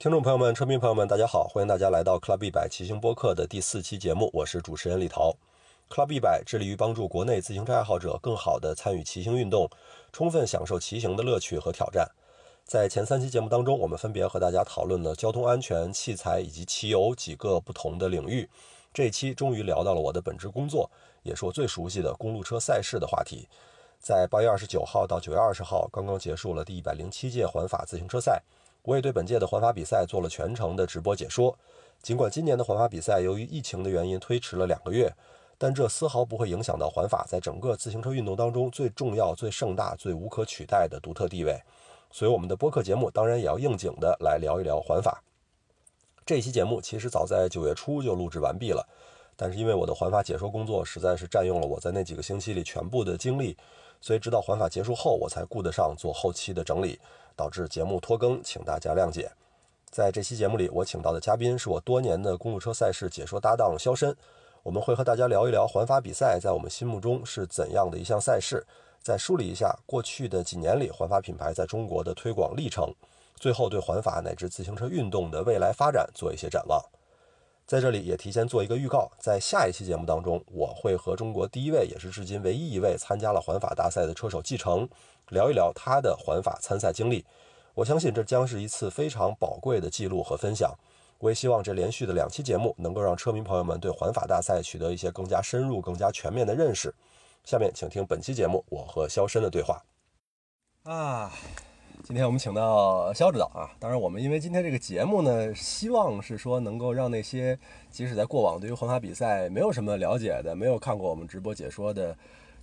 听众朋友们、车迷朋友们，大家好！欢迎大家来到 Club 一百骑行播客的第四期节目，我是主持人李涛。Club 一百致力于帮助国内自行车爱好者更好地参与骑行运动，充分享受骑行的乐趣和挑战。在前三期节目当中，我们分别和大家讨论了交通安全、器材以及骑游几个不同的领域。这期终于聊到了我的本职工作，也是我最熟悉的公路车赛事的话题。在八月二十九号到九月二十号，刚刚结束了第一百零七届环法自行车赛。我也对本届的环法比赛做了全程的直播解说。尽管今年的环法比赛由于疫情的原因推迟了两个月，但这丝毫不会影响到环法在整个自行车运动当中最重要、最盛大、最无可取代的独特地位。所以，我们的播客节目当然也要应景的来聊一聊环法。这期节目其实早在九月初就录制完毕了，但是因为我的环法解说工作实在是占用了我在那几个星期里全部的精力，所以直到环法结束后，我才顾得上做后期的整理。导致节目拖更，请大家谅解。在这期节目里，我请到的嘉宾是我多年的公路车赛事解说搭档肖申，我们会和大家聊一聊环法比赛在我们心目中是怎样的一项赛事，再梳理一下过去的几年里环法品牌在中国的推广历程，最后对环法乃至自行车运动的未来发展做一些展望。在这里也提前做一个预告，在下一期节目当中，我会和中国第一位也是至今唯一一位参加了环法大赛的车手继承。聊一聊他的环法参赛经历，我相信这将是一次非常宝贵的记录和分享。我也希望这连续的两期节目能够让车迷朋友们对环法大赛取得一些更加深入、更加全面的认识。下面请听本期节目我和肖申的对话。啊，今天我们请到肖指导啊，当然我们因为今天这个节目呢，希望是说能够让那些即使在过往对于环法比赛没有什么了解的、没有看过我们直播解说的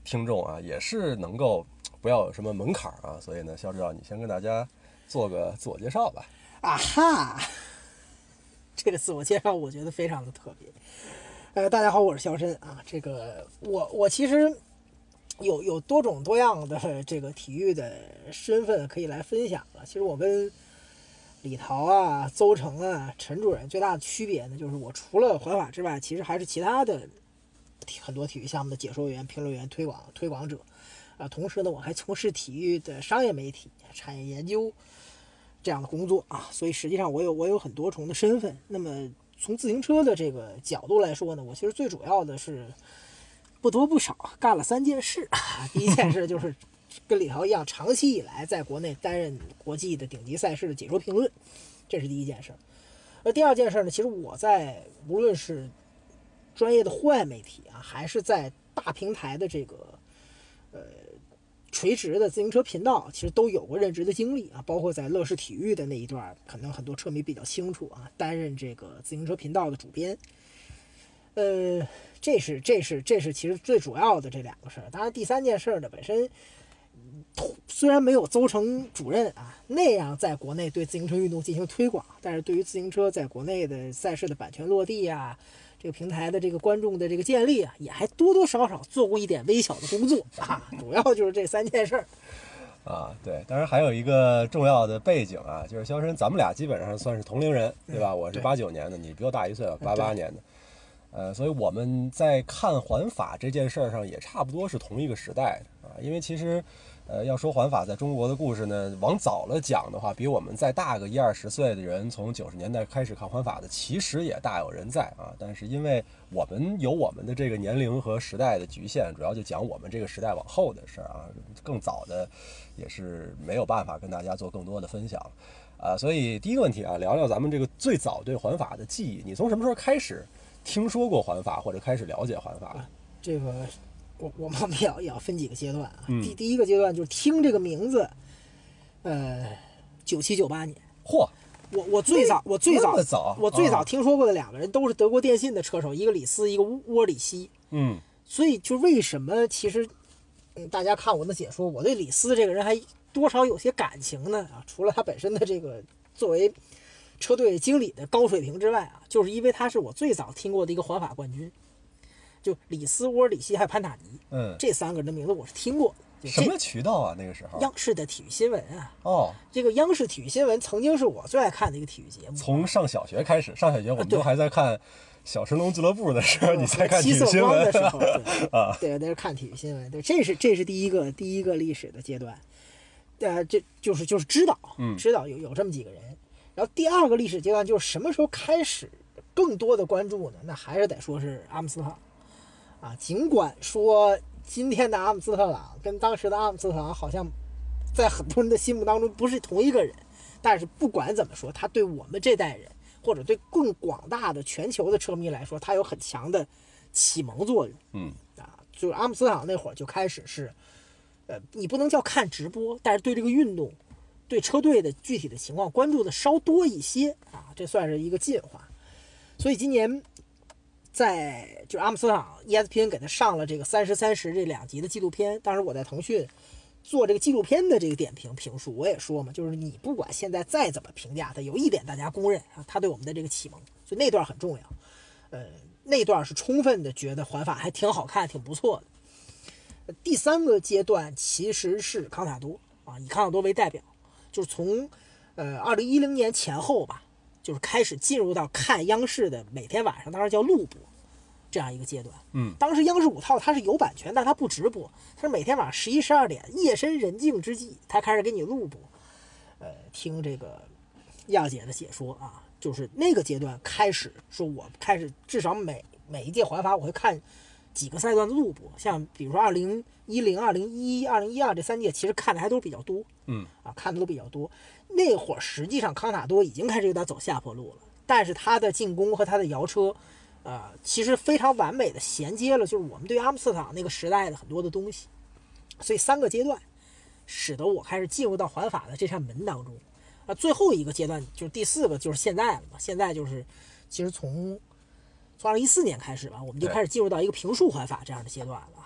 听众啊，也是能够。不要有什么门槛啊，所以呢，肖指导，你先跟大家做个自我介绍吧。啊哈，这个自我介绍我觉得非常的特别。呃，大家好，我是肖申啊。这个我我其实有有多种多样的这个体育的身份可以来分享了。其实我跟李桃啊、邹成啊、陈主任最大的区别呢，就是我除了环法之外，其实还是其他的很多体育项目的解说员、评论员、推广推广者。啊，同时呢，我还从事体育的商业媒体、产业研究这样的工作啊，所以实际上我有我有很多重的身份。那么从自行车的这个角度来说呢，我其实最主要的是不多不少干了三件事啊。第一件事就是跟李涛一样，长期以来在国内担任国际的顶级赛事的解说评论，这是第一件事。而第二件事呢，其实我在无论是专业的户外媒体啊，还是在大平台的这个呃。垂直的自行车频道其实都有过任职的经历啊，包括在乐视体育的那一段，可能很多车迷比较清楚啊，担任这个自行车频道的主编。呃，这是这是这是其实最主要的这两个事儿。当然，第三件事呢，本身虽然没有邹成主任啊那样在国内对自行车运动进行推广，但是对于自行车在国内的赛事的版权落地啊。这个平台的这个观众的这个建立啊，也还多多少少做过一点微小的工作啊，主要就是这三件事儿啊。对，当然还有一个重要的背景啊，就是肖申，咱们俩基本上算是同龄人，对吧？我是八九年的，你比我大一岁，八八年的，呃，所以我们在看环法这件事儿上也差不多是同一个时代的啊，因为其实。呃，要说环法在中国的故事呢，往早了讲的话，比我们再大个一二十岁的人，从九十年代开始看环法的，其实也大有人在啊。但是因为我们有我们的这个年龄和时代的局限，主要就讲我们这个时代往后的事儿啊。更早的也是没有办法跟大家做更多的分享啊。所以第一个问题啊，聊聊咱们这个最早对环法的记忆，你从什么时候开始听说过环法，或者开始了解环法？这个。我我们也要也要分几个阶段啊。第第一个阶段就是听这个名字，呃，九七九八年。嚯！我我最早我最早早我最早听说过的两个人都是德国电信的车手，一个李斯，一个沃里希。嗯。所以就为什么其实，嗯，大家看我的解说，我对李斯这个人还多少有些感情呢啊？除了他本身的这个作为车队经理的高水平之外啊，就是因为他是我最早听过的一个环法冠军。就李斯、沃尔里希还有潘塔尼，嗯，这三个人的名字我是听过。什么渠道啊？那个时候，央视的体育新闻啊。哦，这个央视体育新闻曾经是我最爱看的一个体育节目。从上小学开始，上小学我们都还在看小神龙俱乐部的时候，你在看体育新闻的时候，啊，对，那是看体育新闻。对，这是这是第一个第一个历史的阶段。呃，这就是就是知道，知道有有这么几个人。然后第二个历史阶段就是什么时候开始更多的关注呢？那还是得说是阿姆斯特朗啊。尽管说今天的阿姆斯特朗跟当时的阿姆斯特朗好像在很多人的心目当中不是同一个人，但是不管怎么说，他对我们这代人或者对更广大的全球的车迷来说，他有很强的启蒙作用。嗯啊，就是阿姆斯特朗那会儿就开始是，呃，你不能叫看直播，但是对这个运动。对车队的具体的情况关注的稍多一些啊，这算是一个进化。所以今年在就是阿姆斯特朗 ESPN 给他上了这个三十三十这两集的纪录片。当时我在腾讯做这个纪录片的这个点评评述，我也说嘛，就是你不管现在再怎么评价他，有一点大家公认啊，他对我们的这个启蒙，所以那段很重要。呃，那段是充分的觉得环法还挺好看，挺不错的。第三个阶段其实是康塔多啊，以康塔多为代表。就是从，呃，二零一零年前后吧，就是开始进入到看央视的每天晚上，当时叫录播，这样一个阶段。嗯，当时央视五套它是有版权，但它不直播，它是每天晚上十一十二点，夜深人静之际，它开始给你录播，呃，听这个亚姐的解说啊，就是那个阶段开始说，我开始至少每每一届环法我会看几个赛段的录播，像比如说二零一零、二零一一、二零一二这三届，其实看的还都比较多。嗯啊，看的都比较多。那会儿实际上康塔多已经开始有点走下坡路了，但是他的进攻和他的摇车，呃，其实非常完美的衔接了，就是我们对阿姆斯特朗那个时代的很多的东西。所以三个阶段，使得我开始进入到环法的这扇门当中。啊，最后一个阶段就是第四个，就是现在了嘛。现在就是，其实从从二零一四年开始吧，我们就开始进入到一个评述环法这样的阶段了。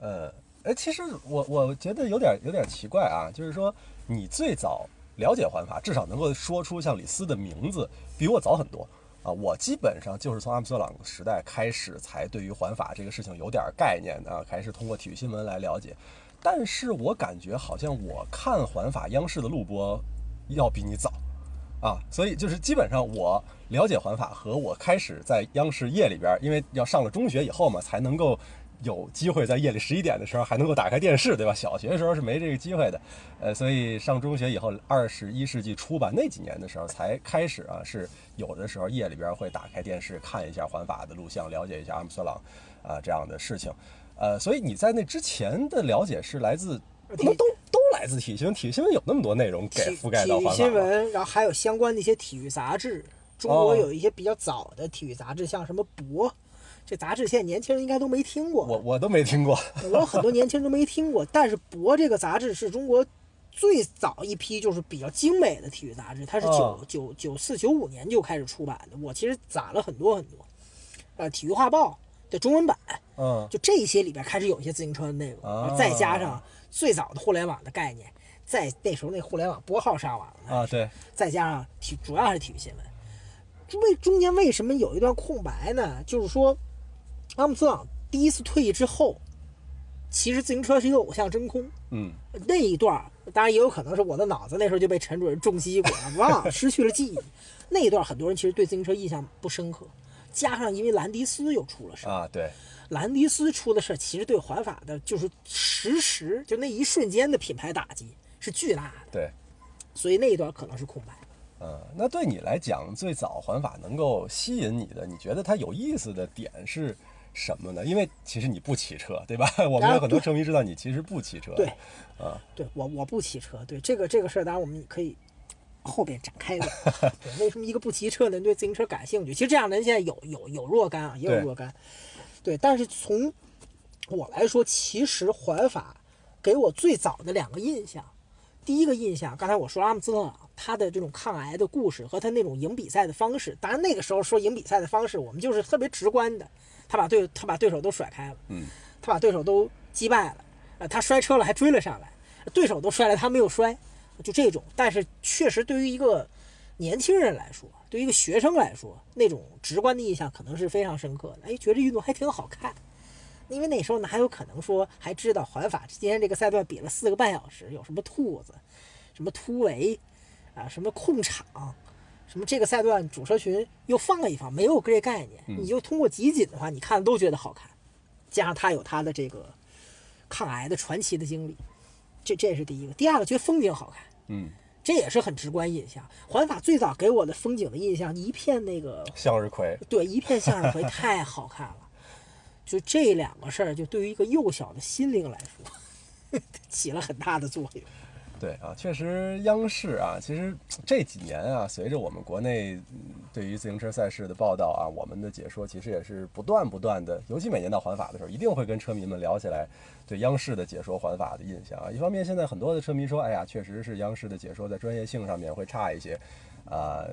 呃。哎，其实我我觉得有点有点奇怪啊，就是说你最早了解环法，至少能够说出像李斯的名字，比我早很多啊。我基本上就是从阿姆斯特朗时代开始，才对于环法这个事情有点概念啊，开始通过体育新闻来了解。但是我感觉好像我看环法央视的录播要比你早啊，所以就是基本上我了解环法和我开始在央视夜里边，因为要上了中学以后嘛，才能够。有机会在夜里十一点的时候还能够打开电视，对吧？小学的时候是没这个机会的，呃，所以上中学以后，二十一世纪初吧，那几年的时候才开始啊，是有的时候夜里边会打开电视看一下环法的录像，了解一下阿姆斯特朗啊这样的事情，呃，所以你在那之前的了解是来自，他们都都来自体育新闻，体育新闻有那么多内容给覆盖到环法。体育新闻，然后还有相关的一些体育杂志，中国有一些比较早的体育杂志，像什么博。这杂志现在年轻人应该都没听过，我我都没听过，我很多年轻人都没听过。但是《博》这个杂志是中国最早一批就是比较精美的体育杂志，它是九九九四九五年就开始出版的。我其实攒了很多很多，呃，《体育画报》的中文版，嗯，就这些里边开始有一些自行车的内容，再加上最早的互联网的概念，在那时候那互联网拨号上网啊，对，再加上体主要还是体育新闻，为中间为什么有一段空白呢？就是说。阿姆斯特朗第一次退役之后，其实自行车是一个偶像真空。嗯，那一段当然也有可能是我的脑子那时候就被陈主任重击过，忘了失去了记忆。那一段很多人其实对自行车印象不深刻，加上因为兰迪斯又出了事啊，对，兰迪斯出的事其实对环法的就是实时就那一瞬间的品牌打击是巨大的。对，所以那一段可能是空白。嗯，那对你来讲，最早环法能够吸引你的，你觉得它有意思的点是？什么呢？因为其实你不骑车，对吧？我们有很多车迷知道你其实不骑车。对，啊，对我我不骑车。对这个这个事儿，当然我们可以后边展开的。对，为什么一个不骑车的人对自行车感兴趣？其实这样的人现在有有有若干啊，也有若干。对，但是从我来说，其实环法给我最早的两个印象，第一个印象，刚才我说阿姆斯特朗他的这种抗癌的故事和他那种赢比赛的方式。当然那个时候说赢比赛的方式，我们就是特别直观的。他把对，他把对手都甩开了，嗯，他把对手都击败了，呃，他摔车了还追了上来，对手都摔了他没有摔，就这种。但是确实对于一个年轻人来说，对于一个学生来说，那种直观的印象可能是非常深刻的。哎，觉得运动还挺好看，因为那时候哪有可能说还知道环法今天这个赛段比了四个半小时，有什么兔子，什么突围，啊，什么控场。什么这个赛段主车群又放了一放，没有这概念，你就通过集锦的话，你看都觉得好看，加上他有他的这个抗癌的传奇的经历，这这是第一个。第二个，觉得风景好看，嗯，这也是很直观印象。环法最早给我的风景的印象，一片那个向日葵，对，一片向日葵 太好看了。就这两个事儿，就对于一个幼小的心灵来说，起了很大的作用。对啊，确实，央视啊，其实这几年啊，随着我们国内对于自行车赛事的报道啊，我们的解说其实也是不断不断的，尤其每年到环法的时候，一定会跟车迷们聊起来对央视的解说环法的印象啊。一方面，现在很多的车迷说，哎呀，确实是央视的解说在专业性上面会差一些，啊，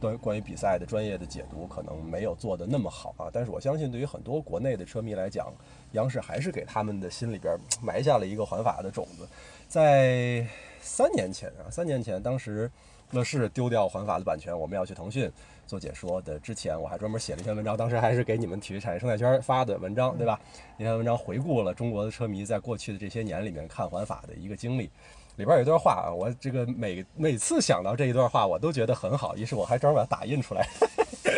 关关于比赛的专业的解读可能没有做的那么好啊。但是我相信，对于很多国内的车迷来讲，央视还是给他们的心里边埋下了一个环法的种子。在三年前啊，三年前，当时乐视丢掉环法的版权，我们要去腾讯做解说的之前，我还专门写了一篇文章，当时还是给你们体育产业生态圈发的文章，对吧？那篇文章回顾了中国的车迷在过去的这些年里面看环法的一个经历，里边有一段话啊，我这个每每次想到这一段话，我都觉得很好，于是我还专门把它打印出来，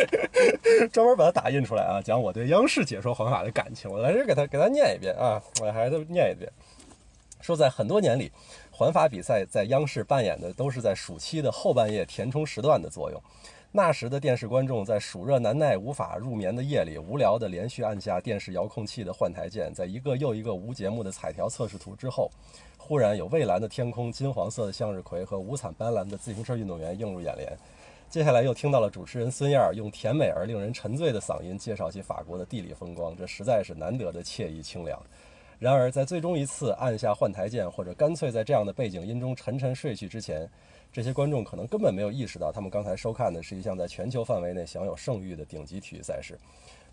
专门把它打印出来啊，讲我对央视解说环法的感情，我来这给他给他念一遍啊，我还是念一遍。说在很多年里，环法比赛在央视扮演的都是在暑期的后半夜填充时段的作用。那时的电视观众在暑热难耐、无法入眠的夜里，无聊地连续按下电视遥控器的换台键，在一个又一个无节目的彩条测试图之后，忽然有蔚蓝的天空、金黄色的向日葵和五彩斑斓的自行车运动员映入眼帘。接下来又听到了主持人孙燕用甜美而令人沉醉的嗓音介绍起法国的地理风光，这实在是难得的惬意清凉。然而，在最终一次按下换台键，或者干脆在这样的背景音中沉沉睡去之前，这些观众可能根本没有意识到，他们刚才收看的是一项在全球范围内享有盛誉的顶级体育赛事。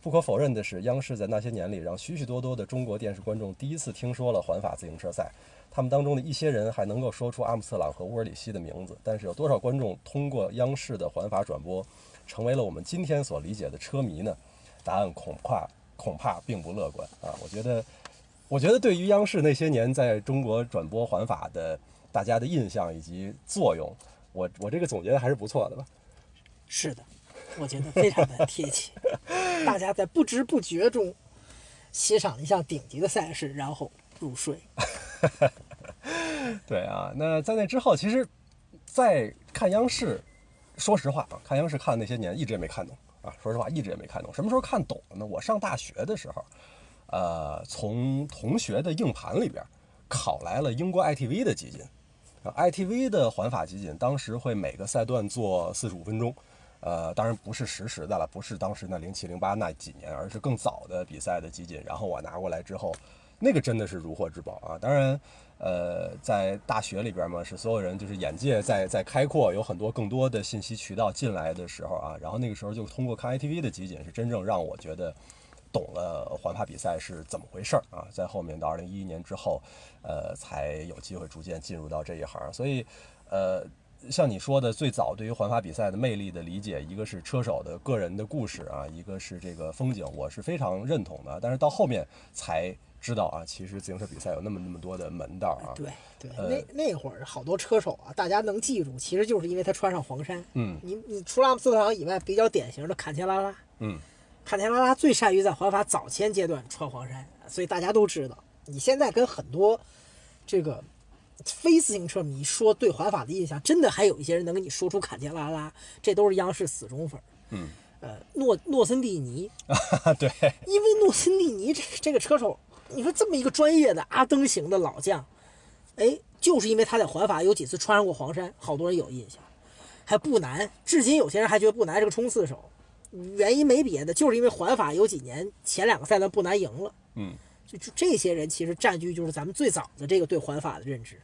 不可否认的是，央视在那些年里让许许多多的中国电视观众第一次听说了环法自行车赛。他们当中的一些人还能够说出阿姆斯特朗和乌尔里希的名字。但是，有多少观众通过央视的环法转播，成为了我们今天所理解的车迷呢？答案恐怕恐怕并不乐观啊！我觉得。我觉得对于央视那些年在中国转播环法的大家的印象以及作用，我我这个总结的还是不错的吧？是的，我觉得非常的贴切。大家在不知不觉中欣赏了一项顶级的赛事，然后入睡。对啊，那在那之后，其实，在看央视，说实话啊，看央视看的那些年，一直也没看懂啊。说实话，一直也没看懂。什么时候看懂了呢？我上大学的时候。呃，从同学的硬盘里边拷来了英国 ITV 的集锦，ITV 的环法集锦当时会每个赛段做四十五分钟，呃，当然不是实时的了，不是当时那零七零八那几年，而是更早的比赛的集锦。然后我拿过来之后，那个真的是如获至宝啊！当然，呃，在大学里边嘛，是所有人就是眼界在在开阔，有很多更多的信息渠道进来的时候啊，然后那个时候就通过看 ITV 的集锦，是真正让我觉得。懂了环法比赛是怎么回事儿啊，在后面到二零一一年之后，呃，才有机会逐渐进入到这一行。所以，呃，像你说的，最早对于环法比赛的魅力的理解，一个是车手的个人的故事啊，一个是这个风景，我是非常认同的。但是到后面才知道啊，其实自行车比赛有那么那么多的门道啊。对对，那那会儿好多车手啊，大家能记住，其实就是因为他穿上黄衫。嗯，你你除了阿姆斯特朗以外，比较典型的坎切拉拉。嗯。卡田拉拉最善于在环法早前阶段穿黄衫，所以大家都知道。你现在跟很多这个非自行车迷说对环法的印象，真的还有一些人能给你说出坎田拉拉，这都是央视死忠粉。嗯，呃，诺诺森蒂尼，对，因为诺森蒂尼这这个车手，你说这么一个专业的阿登型的老将，哎，就是因为他在环法有几次穿上过黄衫，好多人有印象。还不难，至今有些人还觉得不难这个冲刺手。原因没别的，就是因为环法有几年前两个赛段不难赢了。嗯，就就这些人其实占据就是咱们最早的这个对环法的认知。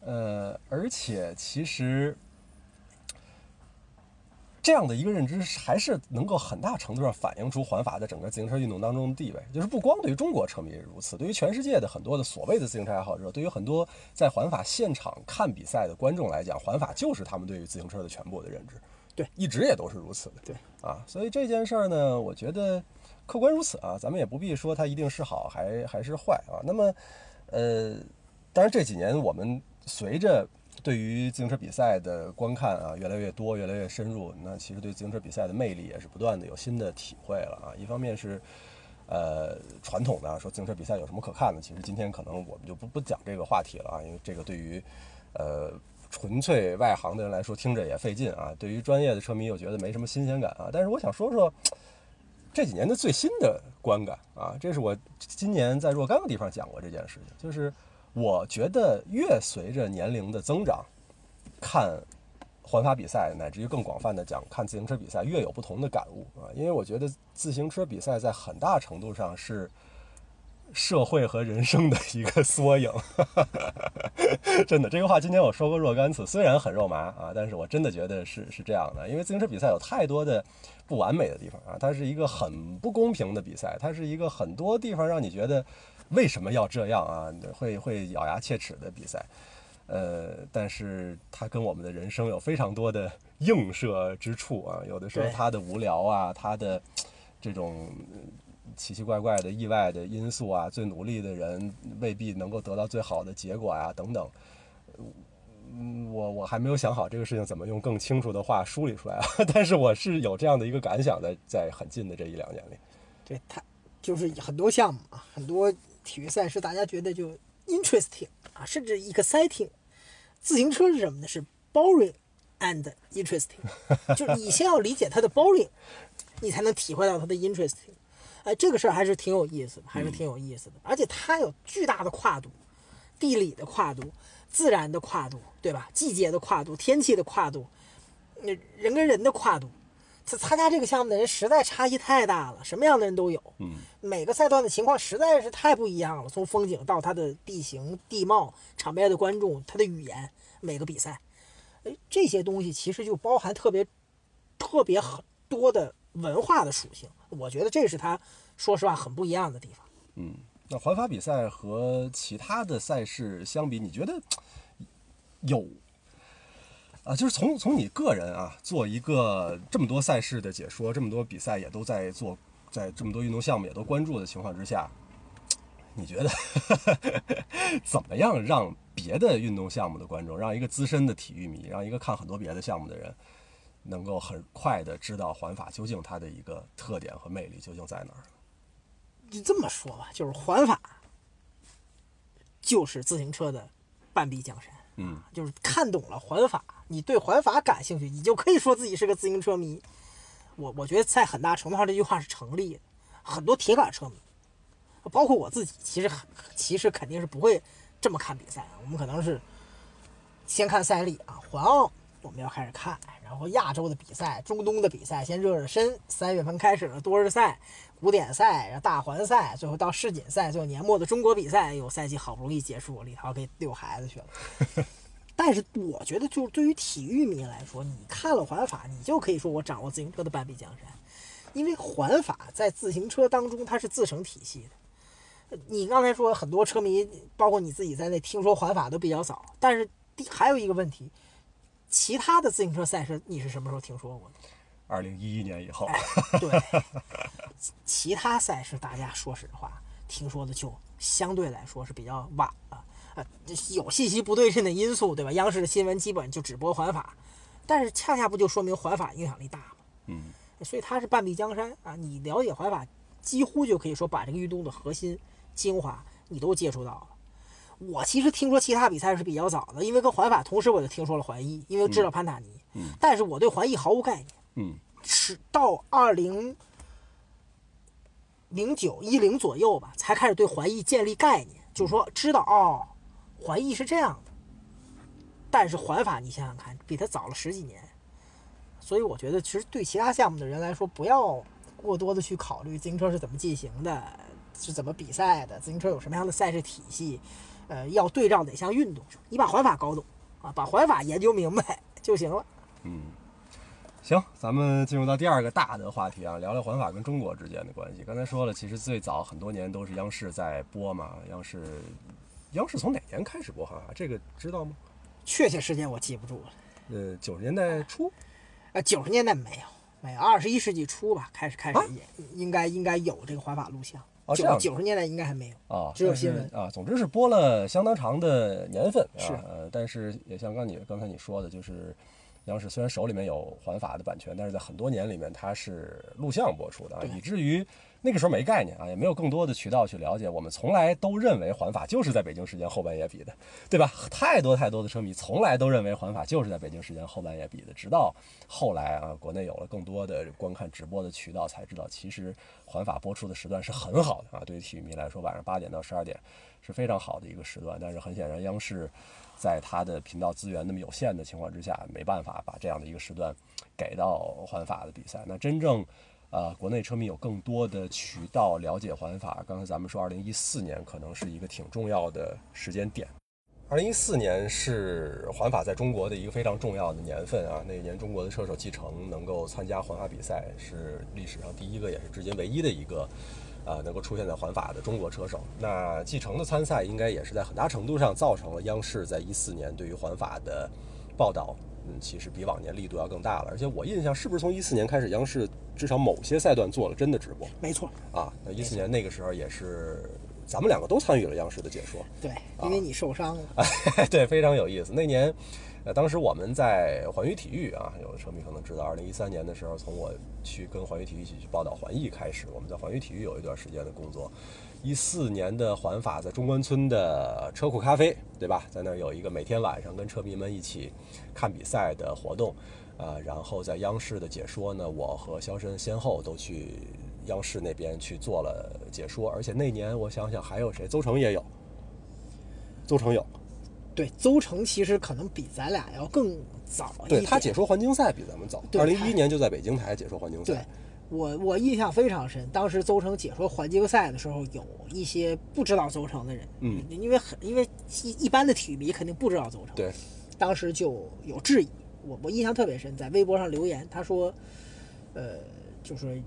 呃，而且其实这样的一个认知还是能够很大程度上反映出环法在整个自行车运动当中的地位。就是不光对于中国车迷如此，对于全世界的很多的所谓的自行车爱好者，对于很多在环法现场看比赛的观众来讲，环法就是他们对于自行车的全部的认知。对，一直也都是如此的。对，啊，所以这件事儿呢，我觉得客观如此啊，咱们也不必说它一定是好还还是坏啊。那么，呃，当然这几年我们随着对于自行车比赛的观看啊越来越多、越来越深入，那其实对自行车比赛的魅力也是不断的有新的体会了啊。一方面是，呃，传统的说自行车比赛有什么可看的，其实今天可能我们就不不讲这个话题了啊，因为这个对于，呃。纯粹外行的人来说，听着也费劲啊。对于专业的车迷，又觉得没什么新鲜感啊。但是我想说说这几年的最新的观感啊，这是我今年在若干个地方讲过这件事情，就是我觉得越随着年龄的增长，看环法比赛，乃至于更广泛的讲看自行车比赛，越有不同的感悟啊。因为我觉得自行车比赛在很大程度上是。社会和人生的一个缩影，真的，这个话今天我说过若干次，虽然很肉麻啊，但是我真的觉得是是这样的。因为自行车比赛有太多的不完美的地方啊，它是一个很不公平的比赛，它是一个很多地方让你觉得为什么要这样啊，会会咬牙切齿的比赛。呃，但是它跟我们的人生有非常多的映射之处啊，有的时候它的无聊啊，它的这种。奇奇怪怪的意外的因素啊，最努力的人未必能够得到最好的结果啊，等等。嗯，我我还没有想好这个事情怎么用更清楚的话梳理出来啊，但是我是有这样的一个感想的，在很近的这一两年里。对，他就是很多项目啊，很多体育赛事，大家觉得就 interesting 啊，甚至 exciting。自行车是什么呢？是 boring and interesting。就是你先要理解它的 boring，你才能体会到它的 interesting。哎，这个事儿还是挺有意思的，还是挺有意思的。而且它有巨大的跨度，地理的跨度，自然的跨度，对吧？季节的跨度，天气的跨度，那人跟人的跨度，参参加这个项目的人实在差异太大了，什么样的人都有。嗯，每个赛段的情况实在是太不一样了，从风景到它的地形地貌、场边的观众、它的语言，每个比赛，哎，这些东西其实就包含特别特别很多的。文化的属性，我觉得这是他说实话很不一样的地方。嗯，那环法比赛和其他的赛事相比，你觉得有啊？就是从从你个人啊，做一个这么多赛事的解说，这么多比赛也都在做，在这么多运动项目也都关注的情况之下，你觉得 怎么样让别的运动项目的观众，让一个资深的体育迷，让一个看很多别的项目的人？能够很快的知道环法究竟它的一个特点和魅力究竟在哪儿？就这么说吧，就是环法就是自行车的半壁江山。嗯，就是看懂了环法，你对环法感兴趣，你就可以说自己是个自行车迷。我我觉得在很大程度上这句话是成立的。很多铁杆车迷，包括我自己，其实其实肯定是不会这么看比赛。我们可能是先看赛例啊，环奥我们要开始看。然后亚洲的比赛、中东的比赛先热热身，三月份开始了多日赛、古典赛、然后大环赛，最后到世锦赛，最后年末的中国比赛。有赛季好不容易结束，李涛可以遛孩子去了。但是我觉得，就是对于体育迷来说，你看了环法，你就可以说我掌握自行车的半壁江山，因为环法在自行车当中它是自成体系的。你刚才说很多车迷，包括你自己在内，听说环法都比较早，但是还有一个问题。其他的自行车赛事，你是什么时候听说过的？二零一一年以后。对，其他赛事大家说实话，听说的就相对来说是比较晚了。啊，有信息不对称的因素，对吧？央视的新闻基本就只播环法，但是恰恰不就说明环法影响力大吗？嗯。所以它是半壁江山啊！你了解环法，几乎就可以说把这个运动的核心精华你都接触到了。我其实听说其他比赛是比较早的，因为跟环法同时，我就听说了环意，因为知道潘塔尼。嗯。但是我对环意毫无概念。嗯。是到二零零九一零左右吧，才开始对环意建立概念，就是说知道哦，环意是这样的。但是环法，你想想看，比它早了十几年。所以我觉得，其实对其他项目的人来说，不要过多的去考虑自行车是怎么进行的，是怎么比赛的，自行车有什么样的赛事体系。呃，要对照哪项运动？你把环法搞懂啊，把环法研究明白就行了。嗯，行，咱们进入到第二个大的话题啊，聊聊环法跟中国之间的关系。刚才说了，其实最早很多年都是央视在播嘛。央视，央视从哪年开始播环法？这个知道吗？确切时间我记不住了。呃，九十年代初？呃，九十年代没有，没有，二十一世纪初吧，开始开始也应该应该有这个环法录像。九九十年代应该还没有啊，只有新闻啊。总之是播了相当长的年份，是呃，但是也像刚你刚才你说的，就是央视虽然手里面有环法的版权，但是在很多年里面它是录像播出的啊，以至于那个时候没概念啊，也没有更多的渠道去了解。我们从来都认为环法就是在北京时间后半夜比的，对吧？太多太多的车迷从来都认为环法就是在北京时间后半夜比的，直到后来啊，国内有了更多的观看直播的渠道，才知道其实环法播出的时段是很好的啊。对于体育迷来说，晚上八点到十二点是非常好的一个时段。但是很显然，央视。在它的频道资源那么有限的情况之下，没办法把这样的一个时段给到环法的比赛。那真正，呃，国内车迷有更多的渠道了解环法。刚才咱们说，二零一四年可能是一个挺重要的时间点。二零一四年是环法在中国的一个非常重要的年份啊。那一年，中国的车手继承能够参加环法比赛，是历史上第一个，也是至今唯一的一个。呃，能够出现在环法的中国车手，那继承的参赛应该也是在很大程度上造成了央视在一四年对于环法的报道，嗯，其实比往年力度要更大了。而且我印象是不是从一四年开始，央视至少某些赛段做了真的直播？没错。啊，那一四年那个时候也是咱们两个都参与了央视的解说。对，因为你受伤了。对，非常有意思。那年。呃，当时我们在环宇体育啊，有的车迷可能知道，二零一三年的时候，从我去跟环宇体育一起去报道环艺开始，我们在环宇体育有一段时间的工作。一四年的环法在中关村的车库咖啡，对吧？在那儿有一个每天晚上跟车迷们一起看比赛的活动，啊，然后在央视的解说呢，我和肖申先后都去央视那边去做了解说，而且那年我想想还有谁，邹成也有，邹成有。对，邹成其实可能比咱俩要更早一点。对他解说环境赛比咱们早，二零一一年就在北京台解说环境赛。对，我我印象非常深，当时邹成解说环境赛的时候，有一些不知道邹成的人，嗯，因为很因为一一般的体育迷肯定不知道邹成。对，当时就有质疑，我我印象特别深，在微博上留言，他说，呃，就是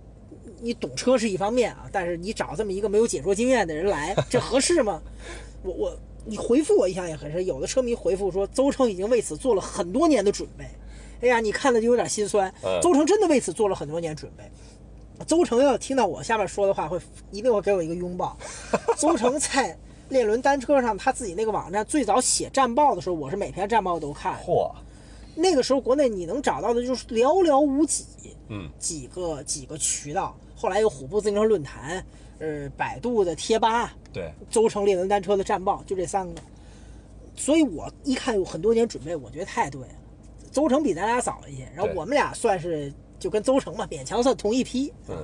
你懂车是一方面啊，但是你找这么一个没有解说经验的人来，这合适吗？我我。你回复我印象也很深，有的车迷回复说，邹成已经为此做了很多年的准备。哎呀，你看了就有点心酸。邹成真的为此做了很多年准备。邹成要听到我下面说的话，会一定会给我一个拥抱。邹成在链轮单车上，他自己那个网站最早写战报的时候，我是每篇战报都看。嚯！那个时候国内你能找到的就是寥寥无几，嗯，几个几个渠道。后来有虎扑自行车论坛。呃，百度的贴吧，对，邹城列轮单车的战报，就这三个。所以我一看有很多年准备，我觉得太对了。邹城比咱俩早一些，然后我们俩算是就跟邹城嘛，勉强算同一批。嗯。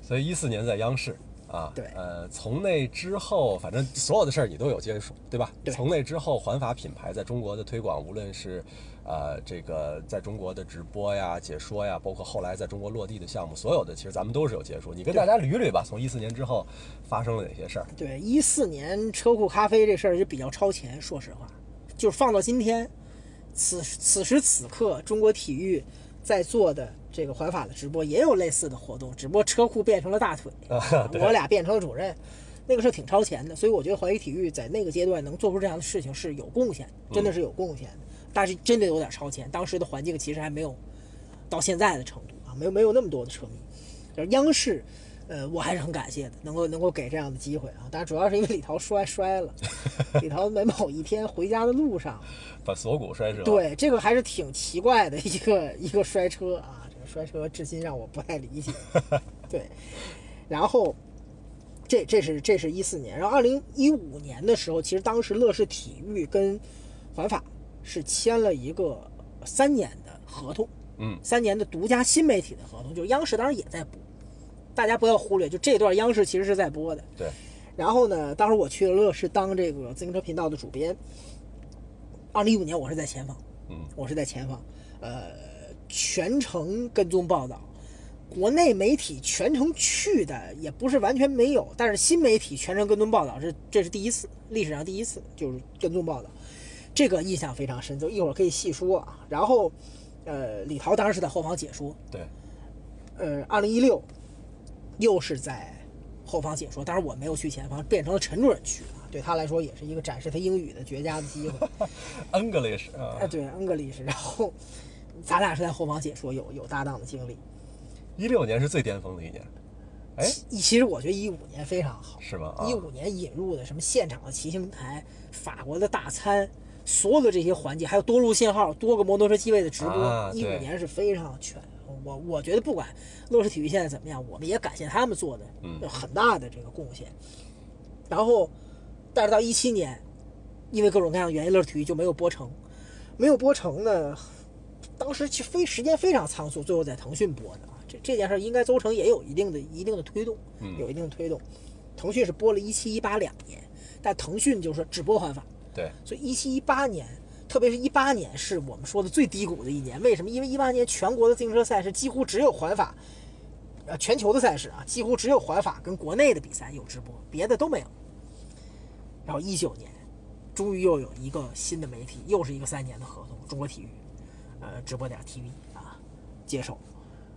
所以一四年在央视啊，对，呃，从那之后，反正所有的事儿你都有接触，对吧？对。从那之后，环法品牌在中国的推广，无论是。呃，这个在中国的直播呀、解说呀，包括后来在中国落地的项目，所有的其实咱们都是有接触。你跟大家捋捋吧，从一四年之后发生了哪些事儿？对，一四年车库咖啡这事儿就比较超前，说实话，就是放到今天，此此时此刻，中国体育在做的这个环法的直播也有类似的活动，只不过车库变成了大腿，我俩变成了主任，那个是挺超前的。所以我觉得环宇体育在那个阶段能做出这样的事情是有贡献，真的是有贡献的。但是真的有点超前，当时的环境其实还没有到现在的程度啊，没有没有那么多的车迷。就是央视，呃，我还是很感谢的，能够能够给这样的机会啊。但是主要是因为李涛摔摔了，李涛在某一天回家的路上 把锁骨摔折了。对，这个还是挺奇怪的一个一个摔车啊，这个摔车至今让我不太理解。对，然后这这是这是一四年，然后二零一五年的时候，其实当时乐视体育跟环法。是签了一个三年的合同，嗯，三年的独家新媒体的合同，就是央视当时也在播，大家不要忽略，就这段央视其实是在播的。对。然后呢，当时我去了乐视当这个自行车频道的主编。二零一五年我是在前方，嗯，我是在前方，呃，全程跟踪报道，国内媒体全程去的也不是完全没有，但是新媒体全程跟踪报道是这是第一次，历史上第一次就是跟踪报道。这个印象非常深，就一会儿可以细说啊。然后，呃，李涛当时是在后方解说，对。呃，二零一六又是在后方解说，当然我没有去前方，变成了陈主任去啊。对他来说也是一个展示他英语的绝佳的机会。English 啊，对，English。然后咱俩是在后方解说，有有搭档的经历。一六年是最巅峰的一年。哎，其实我觉得一五年非常好，是吗？一五年引入的什么现场的骑行台、法国的大餐，所有的这些环节，还有多路信号、多个摩托车机位的直播啊，一五年是非常全。我我觉得不管乐视体育现在怎么样，我们也感谢他们做的嗯很大的这个贡献。然后，但是到一七年，因为各种各样的原因，乐视体育就没有播成，没有播成呢。当时其实非时间非常仓促，最后在腾讯播的啊。这这件事儿应该邹城也有一定的一定的推动，嗯有一定的推动。腾讯是播了一七一八两年，但腾讯就是只播环法，对，所以一七一八年，特别是一八年是我们说的最低谷的一年。为什么？因为一八年全国的自行车赛事几乎只有环法，呃，全球的赛事啊，几乎只有环法跟国内的比赛有直播，别的都没有。然后一九年，终于又有一个新的媒体，又是一个三年的合同，中国体育，呃，直播点 TV 啊，接手，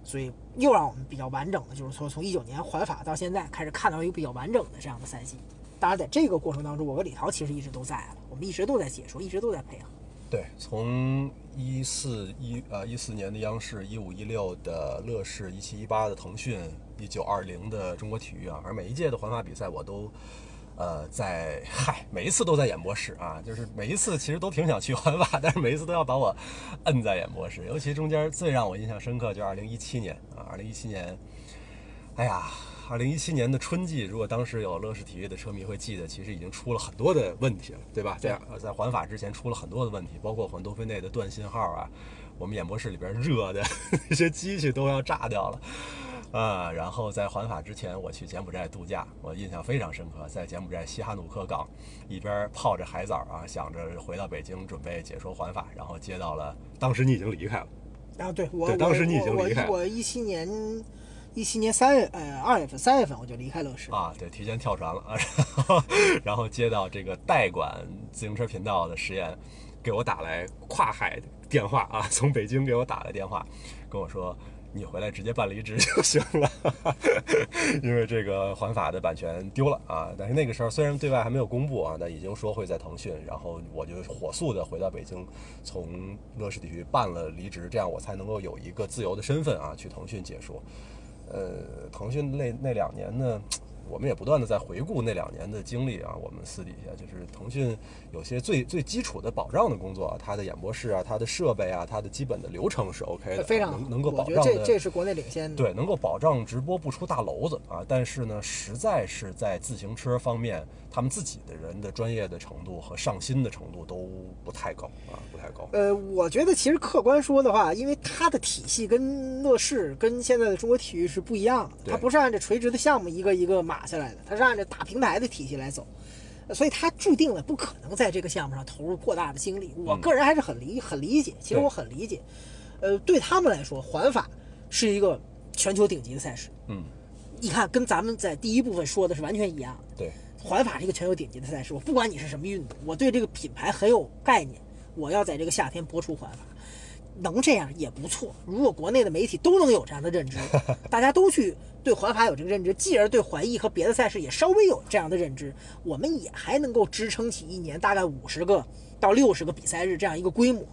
所以又让我们比较完整的，就是说从一九年环法到现在开始看到一个比较完整的这样的赛季。当然，在这个过程当中，我和李涛其实一直都在，我们一直都在解说，一直都在配合。对，从一四一呃一四年的央视，一五一六的乐视，一七一八的腾讯，一九二零的中国体育啊，而每一届的环法比赛我都。呃，在嗨，每一次都在演播室啊，就是每一次其实都挺想去环法，但是每一次都要把我摁在演播室。尤其中间最让我印象深刻，就是二零一七年啊，二零一七年，哎呀，二零一七年的春季，如果当时有乐视体育的车迷会记得，其实已经出了很多的问题了，对吧？对在在环法之前出了很多的问题，包括环多菲内的断信号啊，我们演播室里边热的 那些机器都要炸掉了。啊，然后在环法之前，我去柬埔寨度假，我印象非常深刻。在柬埔寨西哈努克港，一边泡着海藻啊，想着回到北京准备解说环法，然后接到了，当时你已经离开了，啊，对我，对我当时你已经离开了我我一七年，一七年三月呃二月份三月份我就离开乐视啊，对，提前跳船了啊，然 后然后接到这个代管自行车频道的实验，给我打来跨海电话啊，从北京给我打来电话，跟我说你回来直接办离职 就行了，因为这个环法的版权丢了啊。但是那个时候虽然对外还没有公布啊，但已经说会在腾讯，然后我就火速的回到北京，从乐视体育办了离职，这样我才能够有一个自由的身份啊，去腾讯解说。呃，腾讯那那两年呢，我们也不断的在回顾那两年的经历啊。我们私底下就是腾讯有些最最基础的保障的工作啊，它的演播室啊，它的设备啊，它的基本的流程是 OK 的，非常能能够我觉得这保障的。这是国内领先的。对，能够保障直播不出大娄子啊，但是呢，实在是在自行车方面，他们自己的人的专业的程度和上心的程度都不太高啊，不太高。呃，我觉得其实客观说的话，因为它的体系跟乐视、跟现在的中国体育是不一样的，它不是按照垂直的项目一个一个码下来的，它是按照大平台的体系来走，呃所以它注定了不可能在这个项目上投入过大的精力。我个人还是很理很理解，其实我很理解，呃，对他们来说，环法是一个全球顶级的赛事。嗯，你看，跟咱们在第一部分说的是完全一样的。对，环法是一个全球顶级的赛事，我不管你是什么运动，我对这个品牌很有概念。我要在这个夏天播出环法，能这样也不错。如果国内的媒体都能有这样的认知，大家都去对环法有这个认知，继而对环意和别的赛事也稍微有这样的认知，我们也还能够支撑起一年大概五十个到六十个比赛日这样一个规模。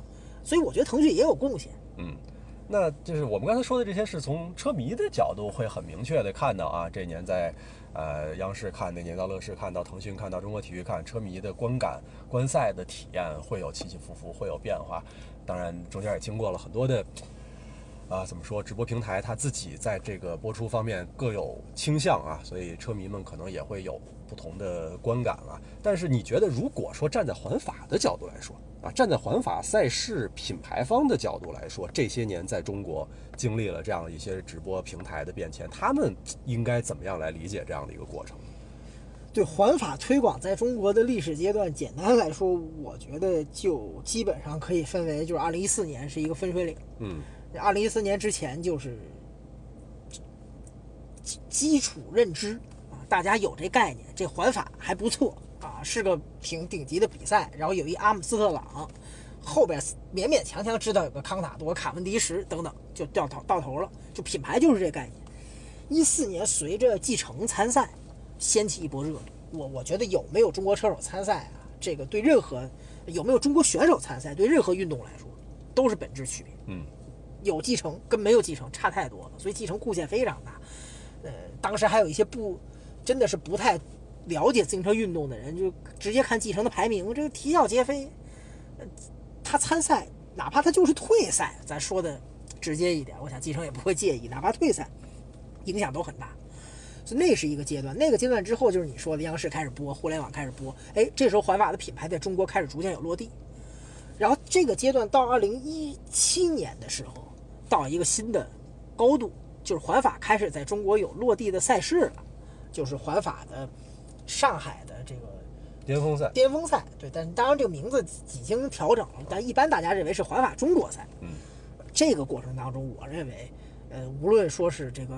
所以我觉得腾讯也有贡献。嗯，那就是我们刚才说的这些，是从车迷的角度会很明确的看到啊，这一年在呃央视看，那年到乐视看到腾讯看到中国体育看，车迷的观感、观赛的体验会有起起伏伏，会有变化。当然，中间也经过了很多的。啊，怎么说？直播平台它自己在这个播出方面各有倾向啊，所以车迷们可能也会有不同的观感了。但是你觉得，如果说站在环法的角度来说啊，站在环法赛事品牌方的角度来说，这些年在中国经历了这样一些直播平台的变迁，他们应该怎么样来理解这样的一个过程？对环法推广在中国的历史阶段，简单来说，我觉得就基本上可以分为，就是二零一四年是一个分水岭。嗯，二零一四年之前就是基基础认知啊，大家有这概念，这环法还不错啊，是个挺顶级的比赛。然后有一阿姆斯特朗，后边勉勉强强知道有个康塔多、卡文迪什等等，就掉头到头了。就品牌就是这概念。一四年随着继承参赛，掀起一波热度。我我觉得有没有中国车手参赛啊，这个对任何有没有中国选手参赛，对任何运动来说都是本质区别。嗯，有继承跟没有继承差太多了，所以继承贡献非常大。呃，当时还有一些不真的是不太了解自行车运动的人，就直接看继承的排名，这个啼笑皆非。呃他参赛，哪怕他就是退赛，咱说的直接一点，我想继承也不会介意，哪怕退赛，影响都很大。所以那是一个阶段，那个阶段之后就是你说的央视开始播，互联网开始播，哎，这时候环法的品牌在中国开始逐渐有落地。然后这个阶段到二零一七年的时候，到一个新的高度，就是环法开始在中国有落地的赛事了，就是环法的上海的这个巅峰赛，巅峰赛，对，但当然这个名字已经调整了，但一般大家认为是环法中国赛。嗯，这个过程当中，我认为，呃，无论说是这个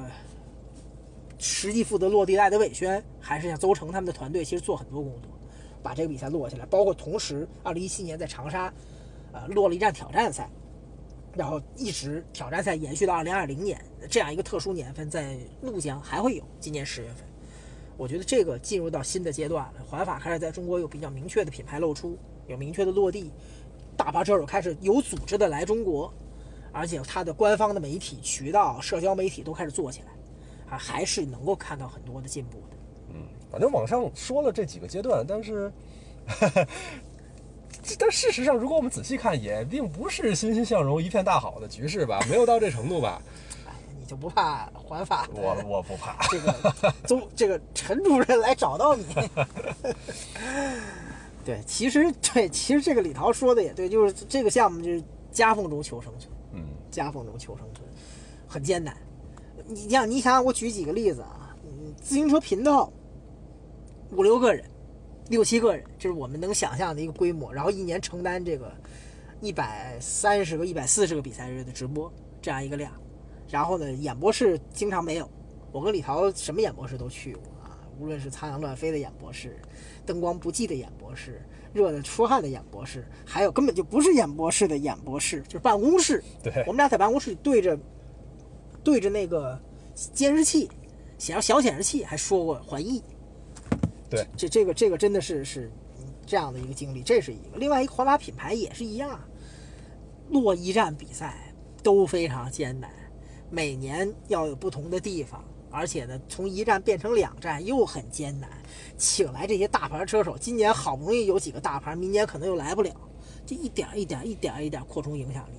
实际负责落地的艾德韦轩，还是像邹成他们的团队，其实做很多工作，把这个比赛落下来。包括同时，二零一七年在长沙，呃，落了一站挑战赛，然后一直挑战赛延续到二零二零年这样一个特殊年份，在怒江还会有，今年十月份。我觉得这个进入到新的阶段了，环法开始在中国有比较明确的品牌露出，有明确的落地，大巴车手开始有组织的来中国，而且它的官方的媒体渠道、社交媒体都开始做起来，啊，还是能够看到很多的进步的。嗯，反正网上说了这几个阶段，但是，但事实上，如果我们仔细看，也并不是欣欣向荣、一片大好的局势吧，没有到这程度吧。就不怕环法的我我不怕。这个宗这个陈主任来找到你？对，其实对，其实这个李涛说的也对，就是这个项目就是夹缝中求生存，嗯夹缝中求生存，很艰难。你像你想想，我举几个例子啊，嗯，自行车频道五六个人，六七个人，这是我们能想象的一个规模，然后一年承担这个一百三十个、一百四十个比赛日的直播这样一个量，然后呢，演播室经常没有，我跟李桃什么演播室都去过啊，无论是苍蝇乱飞的演播室，灯光不济的演播室，热的出汗的演播室，还有根本就不是演播室的演播室，就是办公室。对我们俩在办公室对着对着那个监视器，显小显示器，还说过还艺。对，这这个这个真的是是这样的一个经历，这是一个。另外一个环法品牌也是一样，落一站比赛都非常艰难，每年要有不同的地方，而且呢，从一站变成两站又很艰难。请来这些大牌车手，今年好不容易有几个大牌，明年可能又来不了，就一点一点一点一点扩充影响力，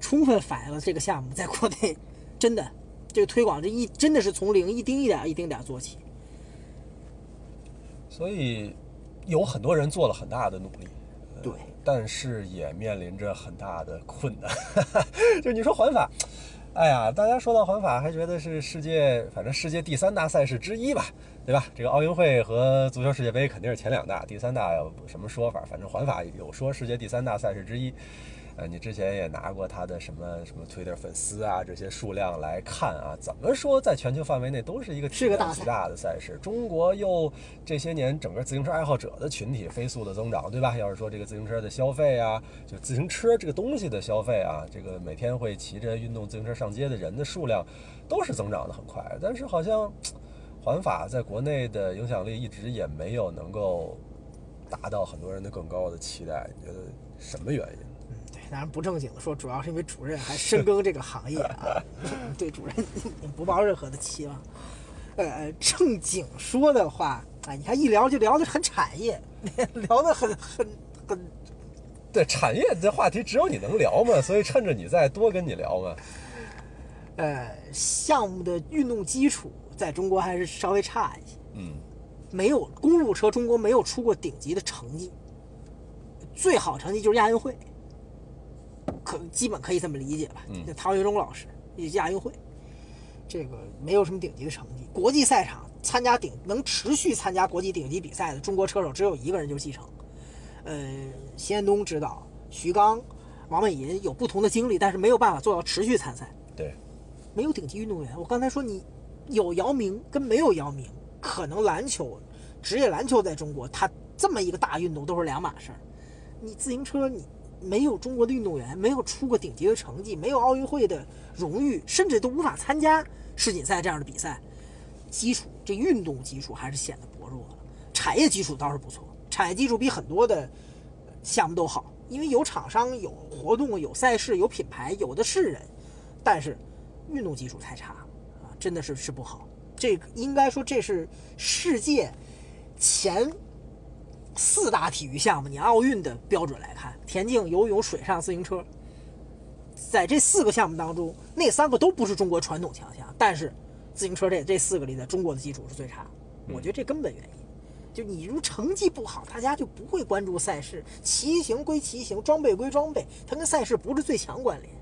充分反映了这个项目在国内真的这个推广这一真的是从零一丁一点一丁点做起。所以有很多人做了很大的努力，呃对，但是也面临着很大的困难。就你说环法，哎呀，大家说到环法还觉得是世界，反正世界第三大赛事之一吧，对吧？这个奥运会和足球世界杯肯定是前两大，第三大有什么说法？反正环法有说世界第三大赛事之一。呃，你之前也拿过他的什么什么 Twitter 粉丝啊这些数量来看啊，怎么说在全球范围内都是一个是个大的赛事。中国又这些年整个自行车爱好者的群体飞速的增长，对吧？要是说这个自行车的消费啊，就自行车这个东西的消费啊，这个每天会骑着运动自行车上街的人的数量都是增长的很快，但是好像环法在国内的影响力一直也没有能够达到很多人的更高的期待，你觉得什么原因？当然不正经的说，主要是因为主任还深耕这个行业啊，对主任不抱任何的期望。呃，正经说的话，哎，你看一聊就聊得很产业，聊得很很很，对产业这话题只有你能聊嘛，所以趁着你在多跟你聊嘛。呃，项目的运动基础在中国还是稍微差一些，嗯，没有公路车，中国没有出过顶级的成绩，最好成绩就是亚运会，可基本可以这么理解吧？嗯那唐学忠老师也亚运会，这个没有什么顶级的成绩。国际赛场参加顶能持续参加国际顶级比赛的中国车手只有一个人，就是季承。呃，席彦东知道，徐刚、王美银有不同的经历，但是没有办法做到持续参赛。对，没有顶级运动员。我刚才说你有姚明跟没有姚明，可能篮球，职业篮球在中国，它这么一个大运动都是两码事儿。你自行车，你没有中国的运动员，没有出过顶级的成绩，没有奥运会的荣誉，甚至都无法参加世锦赛这样的比赛，基础这运动基础还是显得薄弱了。产业基础倒是不错，产业基础比很多的项目都好，因为有厂商、有活动、有赛事、有品牌，有的是人，但是运动基础太差啊，真的是是不好。这应该说这是世界前四大体育项目，你奥运的标准来看，田径、游泳、水上自行车，在这四个项目当中，那三个都不是中国传统强项，但是自行车这这四个里，在中国的基础是最差。我觉得这根本原因，就你如成绩不好，大家就不会关注赛事。骑行归骑行，装备归装备，它跟赛事不是最强关联。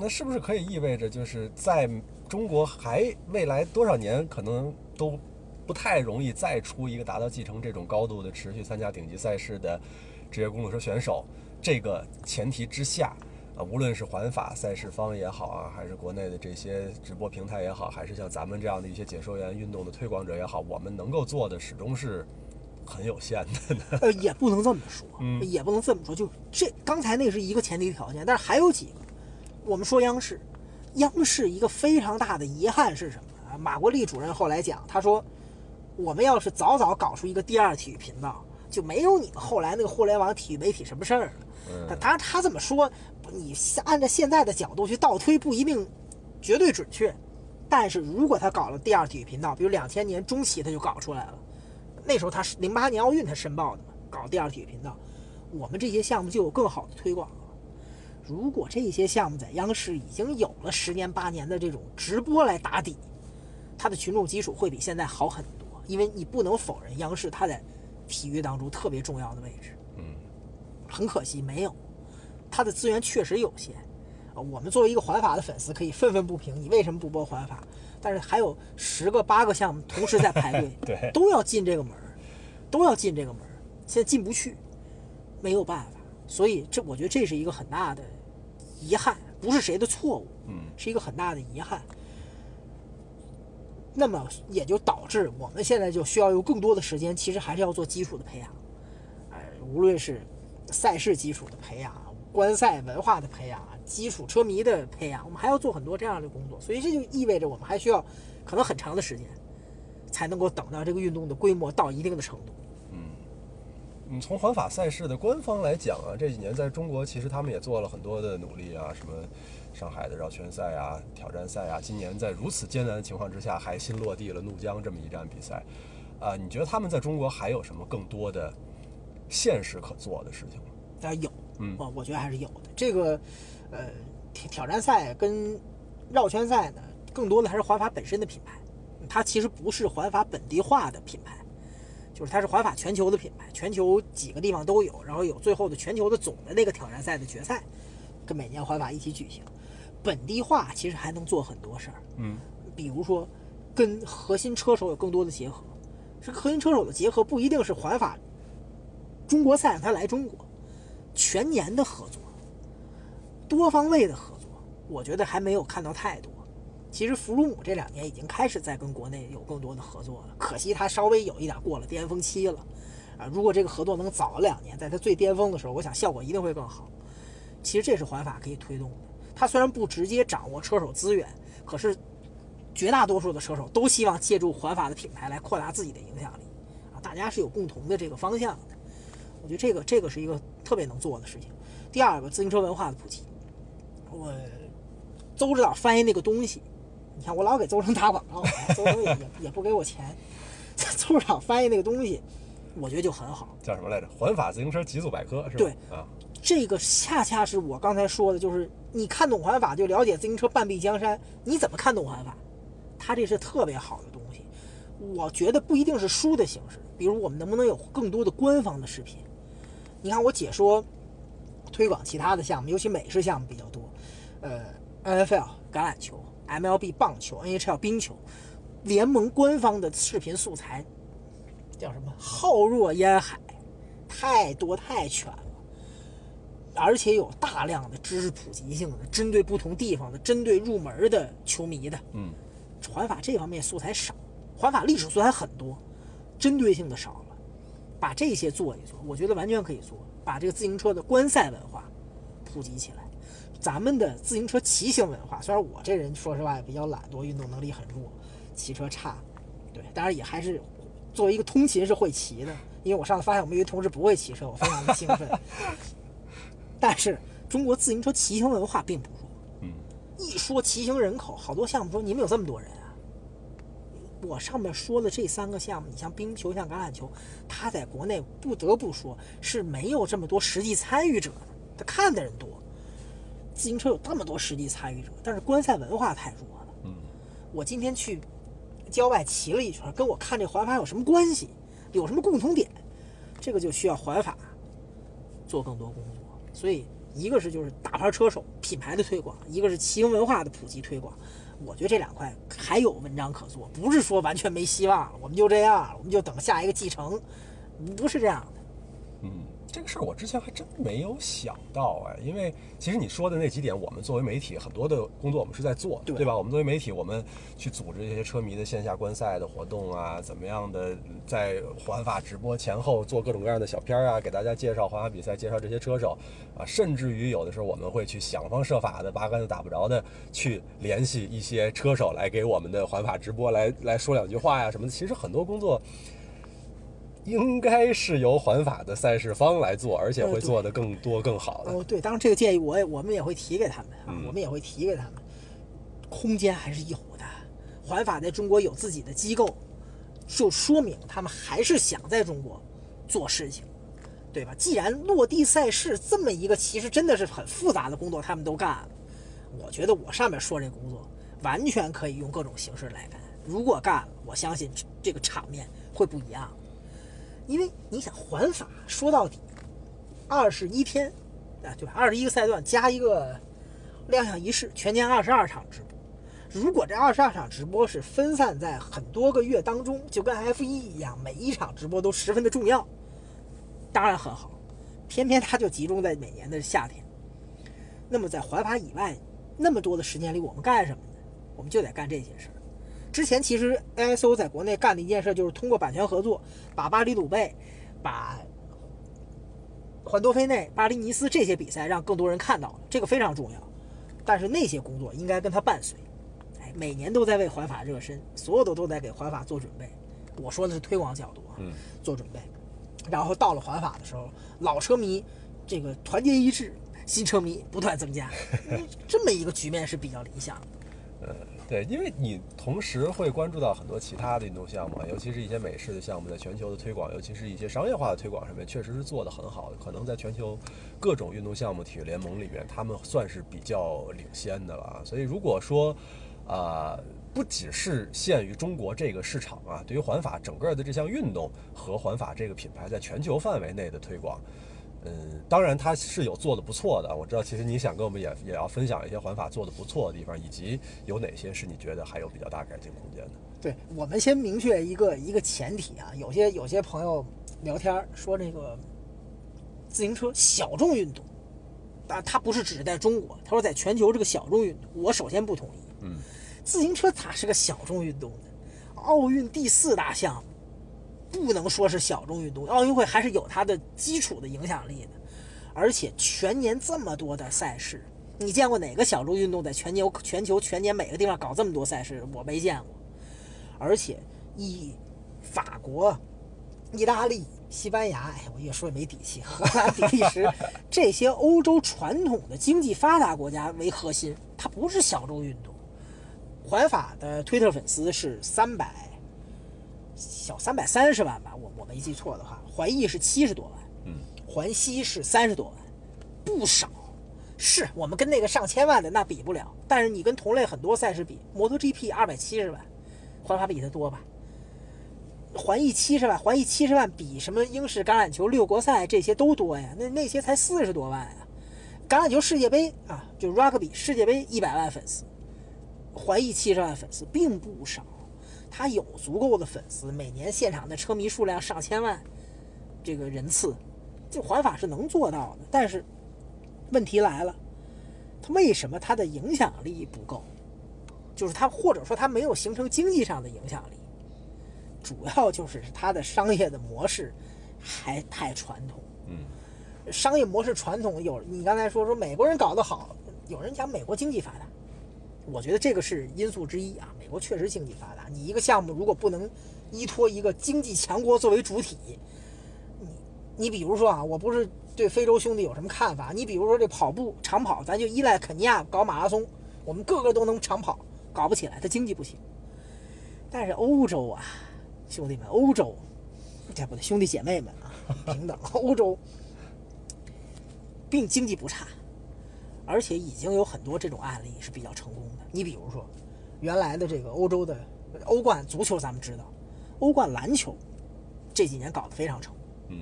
那是不是可以意味着，就是在中国还未来多少年可能都不太容易再出一个达到继承这种高度的持续参加顶级赛事的职业公路车选手？这个前提之下，啊，无论是环法赛事方也好啊，还是国内的这些直播平台也好，还是像咱们这样的一些解说员、运动的推广者也好，我们能够做的始终是很有限的。呃，也不能这么说，也不能这么说。就这刚才那是一个前提条件，但是还有几个。我们说央视，央视一个非常大的遗憾是什么啊？马国立主任后来讲，他说，我们要是早早搞出一个第二体育频道，就没有你们后来那个互联网体育媒体什么事儿了。当然他这么说，你按照现在的角度去倒推不一定绝对准确，但是如果他搞了第二体育频道，比如两千年中期他就搞出来了，那时候他是零八年奥运他申报的嘛，搞第二体育频道，我们这些项目就有更好的推广了。如果这些项目在央视已经有了十年八年的这种直播来打底，它的群众基础会比现在好很多。因为你不能否认央视它在体育当中特别重要的位置。嗯，很可惜没有，他的资源确实有限。啊我们作为一个环法的粉丝可以愤愤不平，你为什么不播环法？但是还有十个八个项目同时在排队，对，都要进这个门都要进这个门现在进不去，没有办法。所以这我觉得这是一个很大的。遗憾不是谁的错误，嗯，是一个很大的遗憾。那么也就导致我们现在就需要用更多的时间，其实还是要做基础的培养，哎，无论是赛事基础的培养、观赛文化的培养、基础车迷的培养，我们还要做很多这样的工作。所以这就意味着我们还需要可能很长的时间，才能够等到这个运动的规模到一定的程度。嗯，从环法赛事的官方来讲啊，这几年在中国其实他们也做了很多的努力啊，什么上海的绕圈赛啊、挑战赛啊，今年在如此艰难的情况之下还新落地了怒江这么一站比赛，啊，你觉得他们在中国还有什么更多的现实可做的事情吗？啊，有，嗯，我我觉得还是有的。这个，呃，挑挑战赛跟绕圈赛呢，更多的还是环法本身的品牌，它其实不是环法本地化的品牌。就是它是环法全球的品牌，全球几个地方都有，然后有最后的全球的总的那个挑战赛的决赛，跟每年环法一起举行。本地化其实还能做很多事儿，嗯，比如说跟核心车手有更多的结合。这个核心车手的结合不一定是环法中国赛让他来中国，全年的合作，多方位的合作，我觉得还没有看到太多。其实弗鲁姆这两年已经开始在跟国内有更多的合作了，可惜他稍微有一点过了巅峰期了，啊，如果这个合作能早两年，在他最巅峰的时候，我想效果一定会更好。其实这是环法可以推动的，他虽然不直接掌握车手资源，可是绝大多数的车手都希望借助环法的品牌来扩大自己的影响力，啊，大家是有共同的这个方向的。我觉得这个这个是一个特别能做的事情。第二个，自行车文化的普及，我邹指导翻译那个东西。你看，我老给邹城打广告，邹城也也也不给我钱。邹长翻译那个东西，我觉得就很好。叫什么来着？环法自行车极速百科是吧？对啊，这个恰恰是我刚才说的，就是你看懂环法就了解自行车半壁江山。你怎么看懂环法？它这是特别好的东西。我觉得不一定是书的形式，比如我们能不能有更多的官方的视频？你看我解说推广其他的项目，尤其美式项目比较多。呃，NFL 橄榄球。MLB 棒球、NHL 冰球联盟官方的视频素材叫什么？浩若烟海，太多太全了，而且有大量的知识普及性的，针对不同地方的，针对入门的球迷的。嗯，环法这方面素材少，环法历史素材很多，针对性的少了。把这些做一做，我觉得完全可以做，把这个自行车的观赛文化普及起来。咱们的自行车骑行文化，虽然我这人说实话也比较懒惰，运动能力很弱，骑车差，对，当然也还是作为一个通勤是会骑的，因为我上次发现我们一位同事不会骑车，我非常的兴奋。但是中国自行车骑行文化并不弱，嗯，一说骑行人口，好多项目说你们有这么多人啊，我上面说的这三个项目，你像冰球、像橄榄球，它在国内不得不说是没有这么多实际参与者的，他看的人多。自行车有那么多实际参与者，但是观赛文化太弱了。嗯，我今天去郊外骑了一圈，跟我看这环法有什么关系？有什么共同点？这个就需要环法做更多工作。所以，一个是就是大牌车手品牌的推广，一个是骑行文化的普及推广。我觉得这两块还有文章可做，不是说完全没希望了，我们就这样，我们就等下一个继承，不是这样的。嗯，这个事儿我之前还真没有想到哎，因为其实你说的那几点，我们作为媒体很多的工作我们是在做，对对吧？我们作为媒体，我们去组织一些车迷的线下观赛的活动啊，怎么样的在环法直播前后做各种各样的小片儿啊，给大家介绍环法比赛，介绍这些车手啊，甚至于有的时候我们会去想方设法的八竿子打不着的去联系一些车手来给我们的环法直播来来说两句话呀什么的。其实很多工作。应该是由环法的赛事方来做，而且会做得更多、更好的。哦，对，当然这个建议我也我们也会提给他们啊，嗯我们也会提给他们，空间还是有的。环法在中国有自己的机构，就说明他们还是想在中国做事情，对吧？既然落地赛事这么一个其实真的是很复杂的工作，他们都干了，我觉得我上面说这工作完全可以用各种形式来干。如果干了，我相信这个场面会不一样。因为你想环法说到底，二十一天啊，对吧？二十一个赛段加一个亮相仪式，全年二十二场直播。如果这二十二场直播是分散在很多个月当中，就跟 F 一一样，每一场直播都十分的重要，当然很好。偏偏它就集中在每年的夏天。那么在环法以外，那么多的时间里，我们干什么呢？我们就得干这些事儿。之前其实 ISO 在国内干的一件事，就是通过版权合作，把巴黎鲁贝、把环多菲内、巴黎尼斯这些比赛让更多人看到了，这个非常重要。但是那些工作应该跟它伴随，哎，每年都在为环法热身，所有的都在给环法做准备。我说的是推广角度啊，嗯，做准备。然后到了环法的时候，老车迷这个团结一致，新车迷不断增加，这么一个局面是比较理想的。对，因为你同时会关注到很多其他的运动项目，尤其是一些美式的项目，在全球的推广，尤其是一些商业化的推广上面，确实是做得很好的。可能在全球各种运动项目体育联盟里面，他们算是比较领先的了。所以如果说，啊、不只是限于中国这个市场啊，对于环法整个的这项运动和环法这个品牌在全球范围内的推广，嗯，当然它是有做的不错的。我知道，其实你想跟我们也也要分享一些环法做的不错的地方，以及有哪些是你觉得还有比较大改进空间的。对我们先明确一个一个前提啊，有些有些朋友聊天说这个自行车小众运动，但，他不是只在中国，他说在全球这个小众运动，我首先不同意。嗯，自行车咋是个小众运动呢？奥运第四大项目，不能说是小众运动，奥运会还是有它的基础的影响力的，而且全年这么多的赛事，你见过哪个小众运动在全球全球全年每个地方搞这么多赛事？我没见过。而且以法国、意大利、西班牙，哎，我越说越没底气，荷兰、比利时这些欧洲传统的经济发达国家为核心，它不是小众运动。环法的推特粉丝是三百小三百三十万吧，我我没记错的话，环意是七十多万，嗯，环西是三十多万，不少。是我们跟那个上千万的那比不了，但是你跟同类很多赛事比，摩托 GP 二百七十万，环法比它多吧？环意七十万，环意七十万比什么英式橄榄球六国赛这些都多呀，那那些才四十多万呀。橄榄球世界杯啊，就 rugby 世界杯一百万粉丝，环意七十万粉丝并不少，他有足够的粉丝，每年现场的车迷数量上千万，这个人次，这环法是能做到的。但是问题来了，他为什么他的影响力不够？就是他或者说他没有形成经济上的影响力，主要就是他的商业的模式还太传统。嗯，商业模式传统有你刚才说说美国人搞得好，有人讲美国经济发达，我觉得这个是因素之一啊。美国确实经济发达，你一个项目如果不能依托一个经济强国作为主体，你你比如说啊，我不是对非洲兄弟有什么看法，你比如说这跑步长跑，咱就依赖肯尼亚搞马拉松，我们个个都能长跑，搞不起来，它经济不行。但是欧洲啊，兄弟们，欧洲，这不对，兄弟姐妹们啊，平等，欧洲并经济不差，而且已经有很多这种案例是比较成功的。你比如说，原来的这个欧洲的欧冠足球，咱们知道，欧冠篮球这几年搞得非常成功。嗯，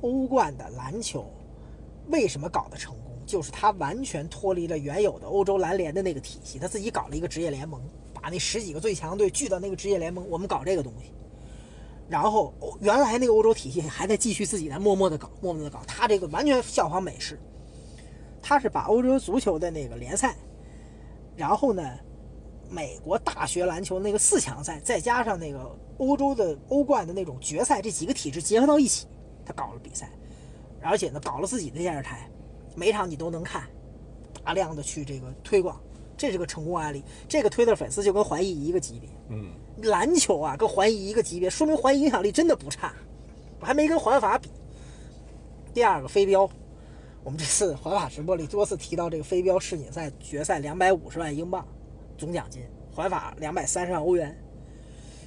欧冠的篮球为什么搞得成功？就是它完全脱离了原有的欧洲篮联的那个体系，他自己搞了一个职业联盟，把那十几个最强队聚到那个职业联盟，我们搞这个东西。然后原来那个欧洲体系还在继续自己在默默的搞，默默的搞，他这个完全效仿美式，他是把欧洲足球的那个联赛，然后呢，美国大学篮球那个四强赛，再加上那个欧洲的欧冠的那种决赛，这几个体制结合到一起，他搞了比赛，而且呢，搞了自己的电视台，每场你都能看，大量的去这个推广，这是个成功案例。这个推特粉丝就跟怀疑一个级别，嗯，篮球啊跟怀疑一个级别，说明怀疑影响力真的不差，我还没跟环法比。第二个飞镖，我们这次环法直播里多次提到这个飞镖世锦赛决赛两百五十万英镑总奖金，环法两百三十万欧元。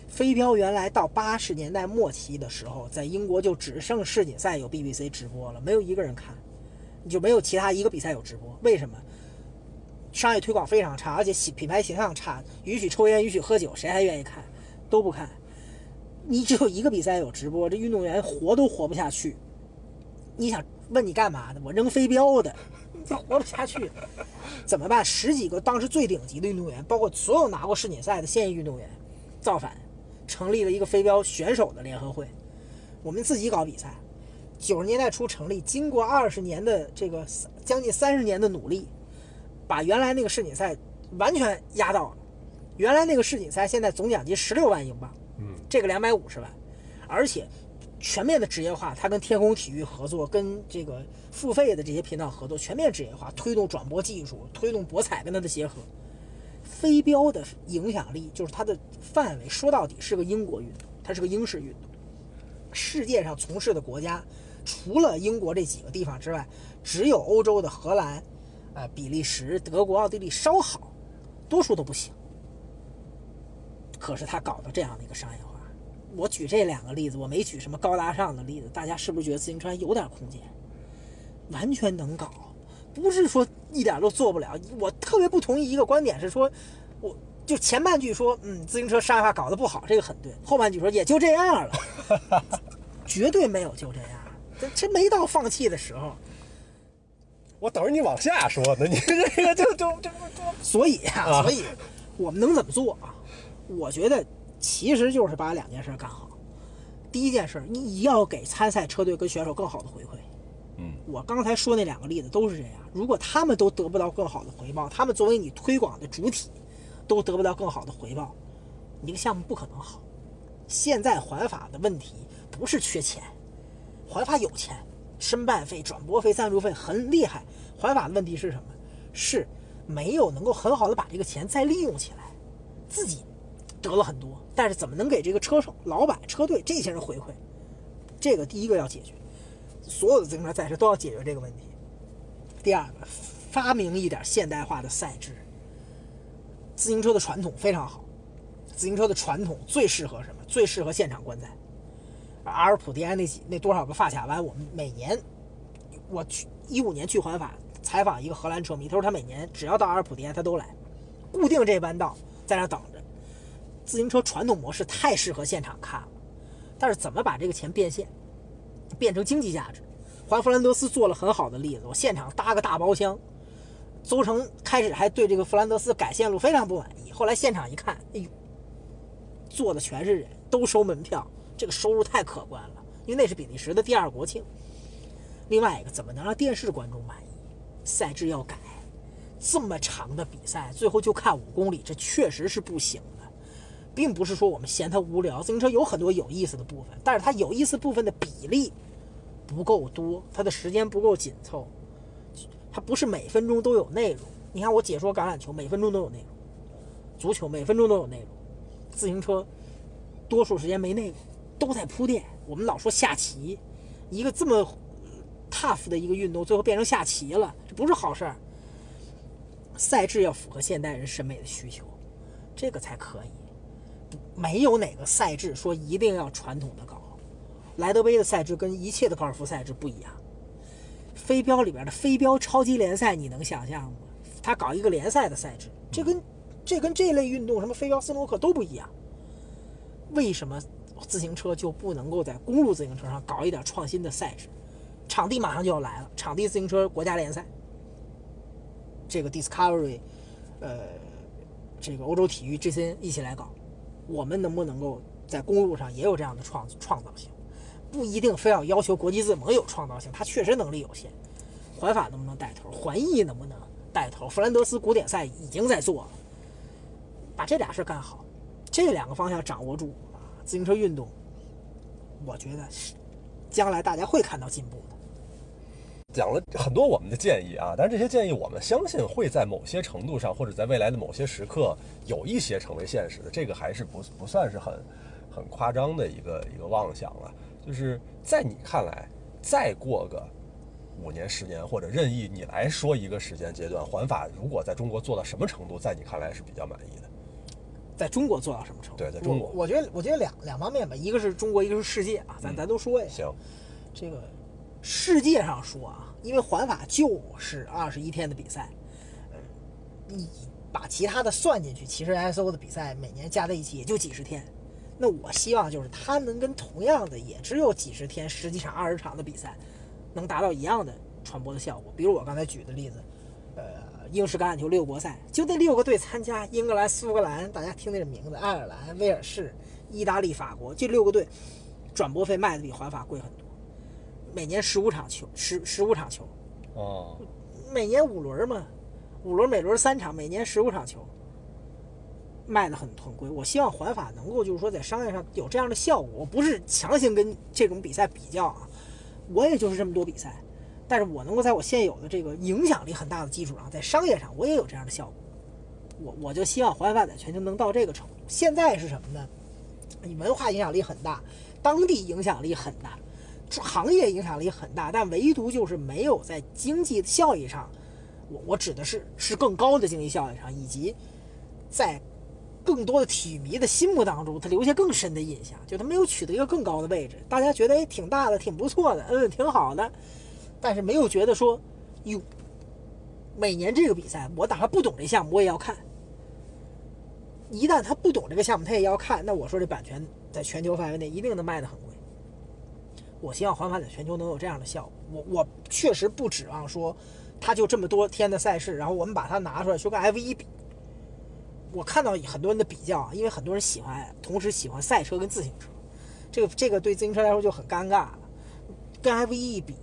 飞镖原来到八十年代末期的时候，在英国就只剩世锦赛有 BBC 直播了，没有一个人看，你就没有其他一个比赛有直播。为什么？商业推广非常差，而且品牌形象差，允许抽烟，允许喝酒，谁还愿意看？都不看。你只有一个比赛有直播，这运动员活都活不下去。你想问你干嘛的？我扔飞镖的，这活不下去，怎么办？十几个当时最顶级的运动员，包括所有拿过世锦赛的现役运动员，造反，成立了一个飞镖选手的联合会。我们自己搞比赛，九十年代初成立，经过二十年的这个将近三十年的努力，把原来那个世锦赛完全压到了。原来那个世锦赛现在总奖金十六万英镑，嗯，这个两百五十万，而且全面的职业化，它跟天空体育合作，跟这个付费的这些频道合作，全面职业化，推动转播技术，推动博彩跟它的结合。飞镖的影响力就是它的范围，说到底是个英国运动，它是个英式运动。世界上从事的国家，除了英国这几个地方之外，只有欧洲的荷兰、呃比利时、德国、奥地利稍好，多数都不行。可是他搞的这样的一个商业，我举这两个例子，我没举什么高大上的例子，大家是不是觉得自行车还有点空间？完全能搞，不是说一点都做不了。我特别不同意一个观点是说，我就前半句说，嗯，自行车商业化搞得不好，这个很对；后半句说也就这样了，绝对没有就这样，这这没到放弃的时候。我等着你往下说呢，你这个就就就就，所以啊，啊所以我们能怎么做啊？我觉得其实就是把两件事干好。第一件事，你要给参赛车队跟选手更好的回馈。嗯，我刚才说那两个例子都是这样。如果他们都得不到更好的回报，他们作为你推广的主体都得不到更好的回报，你这个项目不可能好。现在环法的问题不是缺钱，环法有钱，申办费、转播费、赞助费很厉害。环法的问题是什么？是没有能够很好的把这个钱再利用起来，自己得了很多，但是怎么能给这个车手、老板、车队这些人回馈？这个第一个要解决，所有的自行车赛事都要解决这个问题。第二个，发明一点现代化的赛制。自行车的传统非常好，自行车的传统最适合什么？最适合现场观赛。阿尔普迪埃那几那多少个发卡弯，我们每年，我去一五年去环法采访一个荷兰车迷，他说他每年只要到阿尔普迪埃他都来，固定这弯道在那等。自行车传统模式太适合现场看了，但是怎么把这个钱变现，变成经济价值？环弗兰德斯做了很好的例子，我现场搭个大包厢，邹城开始还对这个弗兰德斯改线路非常不满意，后来现场一看，哎呦，坐的全是人，都收门票，这个收入太可观了，因为那是比利时的第二国庆。另外一个，怎么能让电视观众满意？赛制要改，这么长的比赛，最后就看五公里，这确实是不行。并不是说我们嫌它无聊，自行车有很多有意思的部分，但是它有意思部分的比例不够多，它的时间不够紧凑，它不是每分钟都有内容。你看我解说橄榄球，每分钟都有内容；足球每分钟都有内容，自行车多数时间没内容，都在铺垫。我们老说下棋，一个这么 tough 的一个运动，最后变成下棋了，这不是好事儿。赛制要符合现代人审美的需求，这个才可以。没有哪个赛制说一定要传统的搞。莱德杯的赛制跟一切的高尔夫赛制不一样。飞镖里边的飞镖超级联赛，你能想象吗？他搞一个联赛的赛制，这跟这跟这类运动什么飞镖、斯诺克都不一样。为什么自行车就不能够在公路自行车上搞一点创新的赛制？场地马上就要来了，场地自行车国家联赛，这个 Discovery，呃，这个欧洲体育这些一起来搞，我们能不能够在公路上也有这样的创创造性？不一定非要要求国际自盟有创造性，它确实能力有限。环法能不能带头？环意能不能带头？弗兰德斯古典赛已经在做了，把这俩事干好，这两个方向掌握住啊，自行车运动，我觉得是将来大家会看到进步的。讲了很多我们的建议啊，但是这些建议我们相信会在某些程度上，或者在未来的某些时刻有一些成为现实的，这个还是不不算是很很夸张的一个一个妄想了。就是在你看来，再过个五年、十年，或者任意你来说一个时间阶段，环法如果在中国做到什么程度，在你看来是比较满意的？在中国做到什么程度？对，在中国，我觉得，我觉得两两方面吧，一个是中国，一个是世界啊，咱咱都说呀。行，这个世界上说啊，因为环法就是二十一天的比赛，呃，你把其他的算进去，其实 ISO 的比赛每年加在一起也就几十天。那我希望就是他能跟同样的也只有几十天、十几场、二十场的比赛，能达到一样的传播的效果。比如我刚才举的例子，呃，英式橄榄球六国赛，就那六个队参加，英格兰、苏格兰，大家听那个名字，爱尔兰、威尔士、意大利、法国，这六个队转播费卖的比环法贵很多，每年十五场球，十十五场球，哦，每年五轮嘛，五轮每轮三场，每年十五场球。卖的很很贵，我希望环法能够就是说在商业上有这样的效果。我不是强行跟这种比赛比较啊，我也就是这么多比赛，但是我能够在我现有的这个影响力很大的基础上，在商业上我也有这样的效果。我我就希望环法在全球能到这个程度。现在是什么呢？你文化影响力很大，当地影响力很大，行业影响力很大，但唯独就是没有在经济效益上，我我指的是是更高的经济效益上，以及在。更多的体育迷的心目当中，他留下更深的印象，就他没有取得一个更高的位置。大家觉得哎，挺大的，挺不错的，嗯，挺好的，但是没有觉得说，哟，每年这个比赛，我哪怕不懂这项目，我也要看。一旦他不懂这个项目，他也要看，那我说这版权在全球范围内一定能卖的很贵。我希望环法在全球能有这样的效果。我我确实不指望说，它就这么多天的赛事，然后我们把它拿出来，说跟 F 一比。我看到很多人的比较，因为很多人喜欢同时喜欢赛车跟自行车，这个这个对自行车来说就很尴尬了。跟 F1 一比，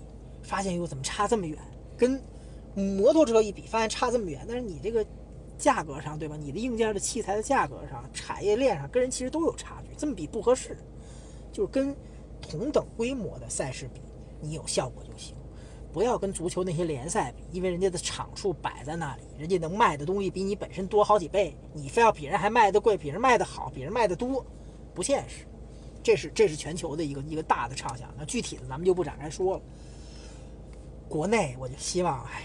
发现又怎么差这么远？跟摩托车一比，发现差这么远。但是你这个价格上，对吧？你的硬件的器材的价格上，产业链上跟人其实都有差距，这么比不合适。就是跟同等规模的赛事比，你有效果就行。不要跟足球那些联赛比，因为人家的场数摆在那里，人家能卖的东西比你本身多好几倍，你非要比人还卖的贵，比人卖的好，比人卖的多，不现实。这是这是全球的一个一个大的畅想。那具体的咱们就不展开说了。国内我就希望，哎，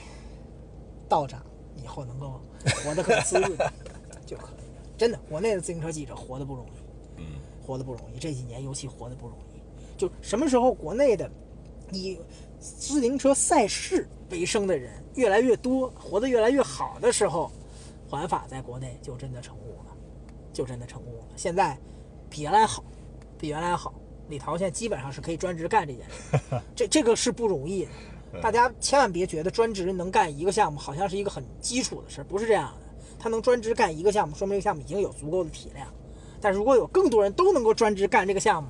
道长以后能够活得更滋润就可以了。真的，国内的自行车记者活得不容易，嗯，活得不容易。这几年尤其活得不容易。就什么时候国内的以自行车赛事为生的人越来越多，活得越来越好的时候，环法在国内就真的成功了，就真的成功了。现在比原来好，比原来好。李涛现在基本上是可以专职干这件事，这这个是不容易的。大家千万别觉得专职能干一个项目好像是一个很基础的事，不是这样的。他能专职干一个项目，说明这个项目已经有足够的体量。但如果有更多人都能够专职干这个项目，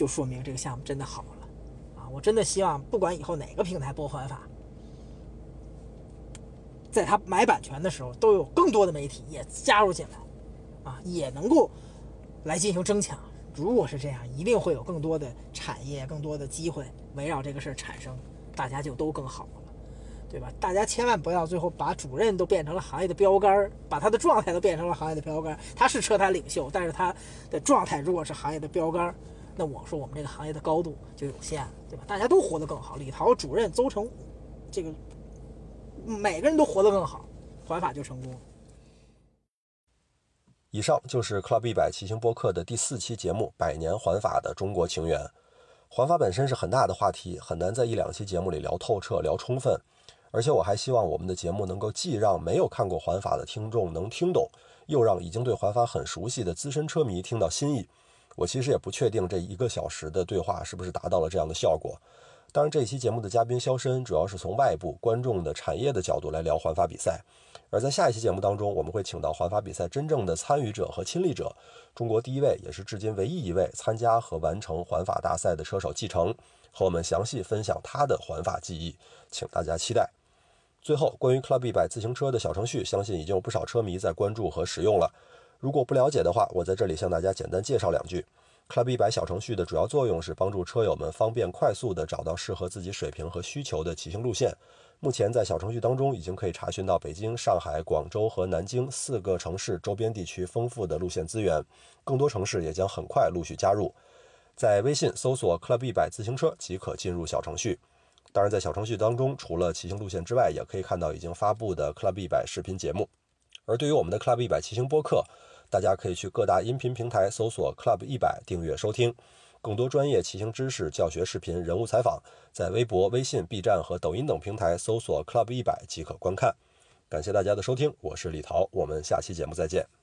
就说明这个项目真的好了。啊我真的希望，不管以后哪个平台播环法，在他买版权的时候，都有更多的媒体也加入进来，啊，也能够来进行争抢。如果是这样，一定会有更多的产业、更多的机会围绕这个事儿产生，大家就都更好了，对吧？大家千万不要最后把主任都变成了行业的标杆，把他的状态都变成了行业的标杆。他是车坛领袖，但是他的状态如果是行业的标杆。那我说我们这个行业的高度就有限，对吧？大家都活得更好，李涛主任、邹成，这个每个人都活得更好，环法就成功。以上就是 Club 一百骑行播客的第四期节目《百年环法的中国情缘》。环法本身是很大的话题，很难在一两期节目里聊透彻、聊充分。而且我还希望我们的节目能够既让没有看过环法的听众能听懂，又让已经对环法很熟悉的资深车迷听到新意。我其实也不确定这一个小时的对话是不是达到了这样的效果。当然，这一期节目的嘉宾肖申主要是从外部观众的产业的角度来聊环法比赛。而在下一期节目当中，我们会请到环法比赛真正的参与者和亲历者，中国第一位也是至今唯一一位参加和完成环法大赛的车手季承，和我们详细分享他的环法记忆，请大家期待。最后，关于 Club 一百自行车的小程序，相信已经有不少车迷在关注和使用了。如果不了解的话，我在这里向大家简单介绍两句。Club 一百小程序的主要作用是帮助车友们方便快速地找到适合自己水平和需求的骑行路线。目前在小程序当中，已经可以查询到北京、上海、广州和南京四个城市周边地区丰富的路线资源，更多城市也将很快陆续加入。在微信搜索 “club 一百自行车”即可进入小程序。当然，在小程序当中，除了骑行路线之外，也可以看到已经发布的 “club 一百”视频节目。而对于我们的 “club 一百”骑行播客，大家可以去各大音频平台搜索 “club 一百”订阅收听。更多专业骑行知识、教学视频、人物采访，在微博、微信、B 站和抖音等平台搜索 “club 一百”即可观看。感谢大家的收听，我是李桃，我们下期节目再见。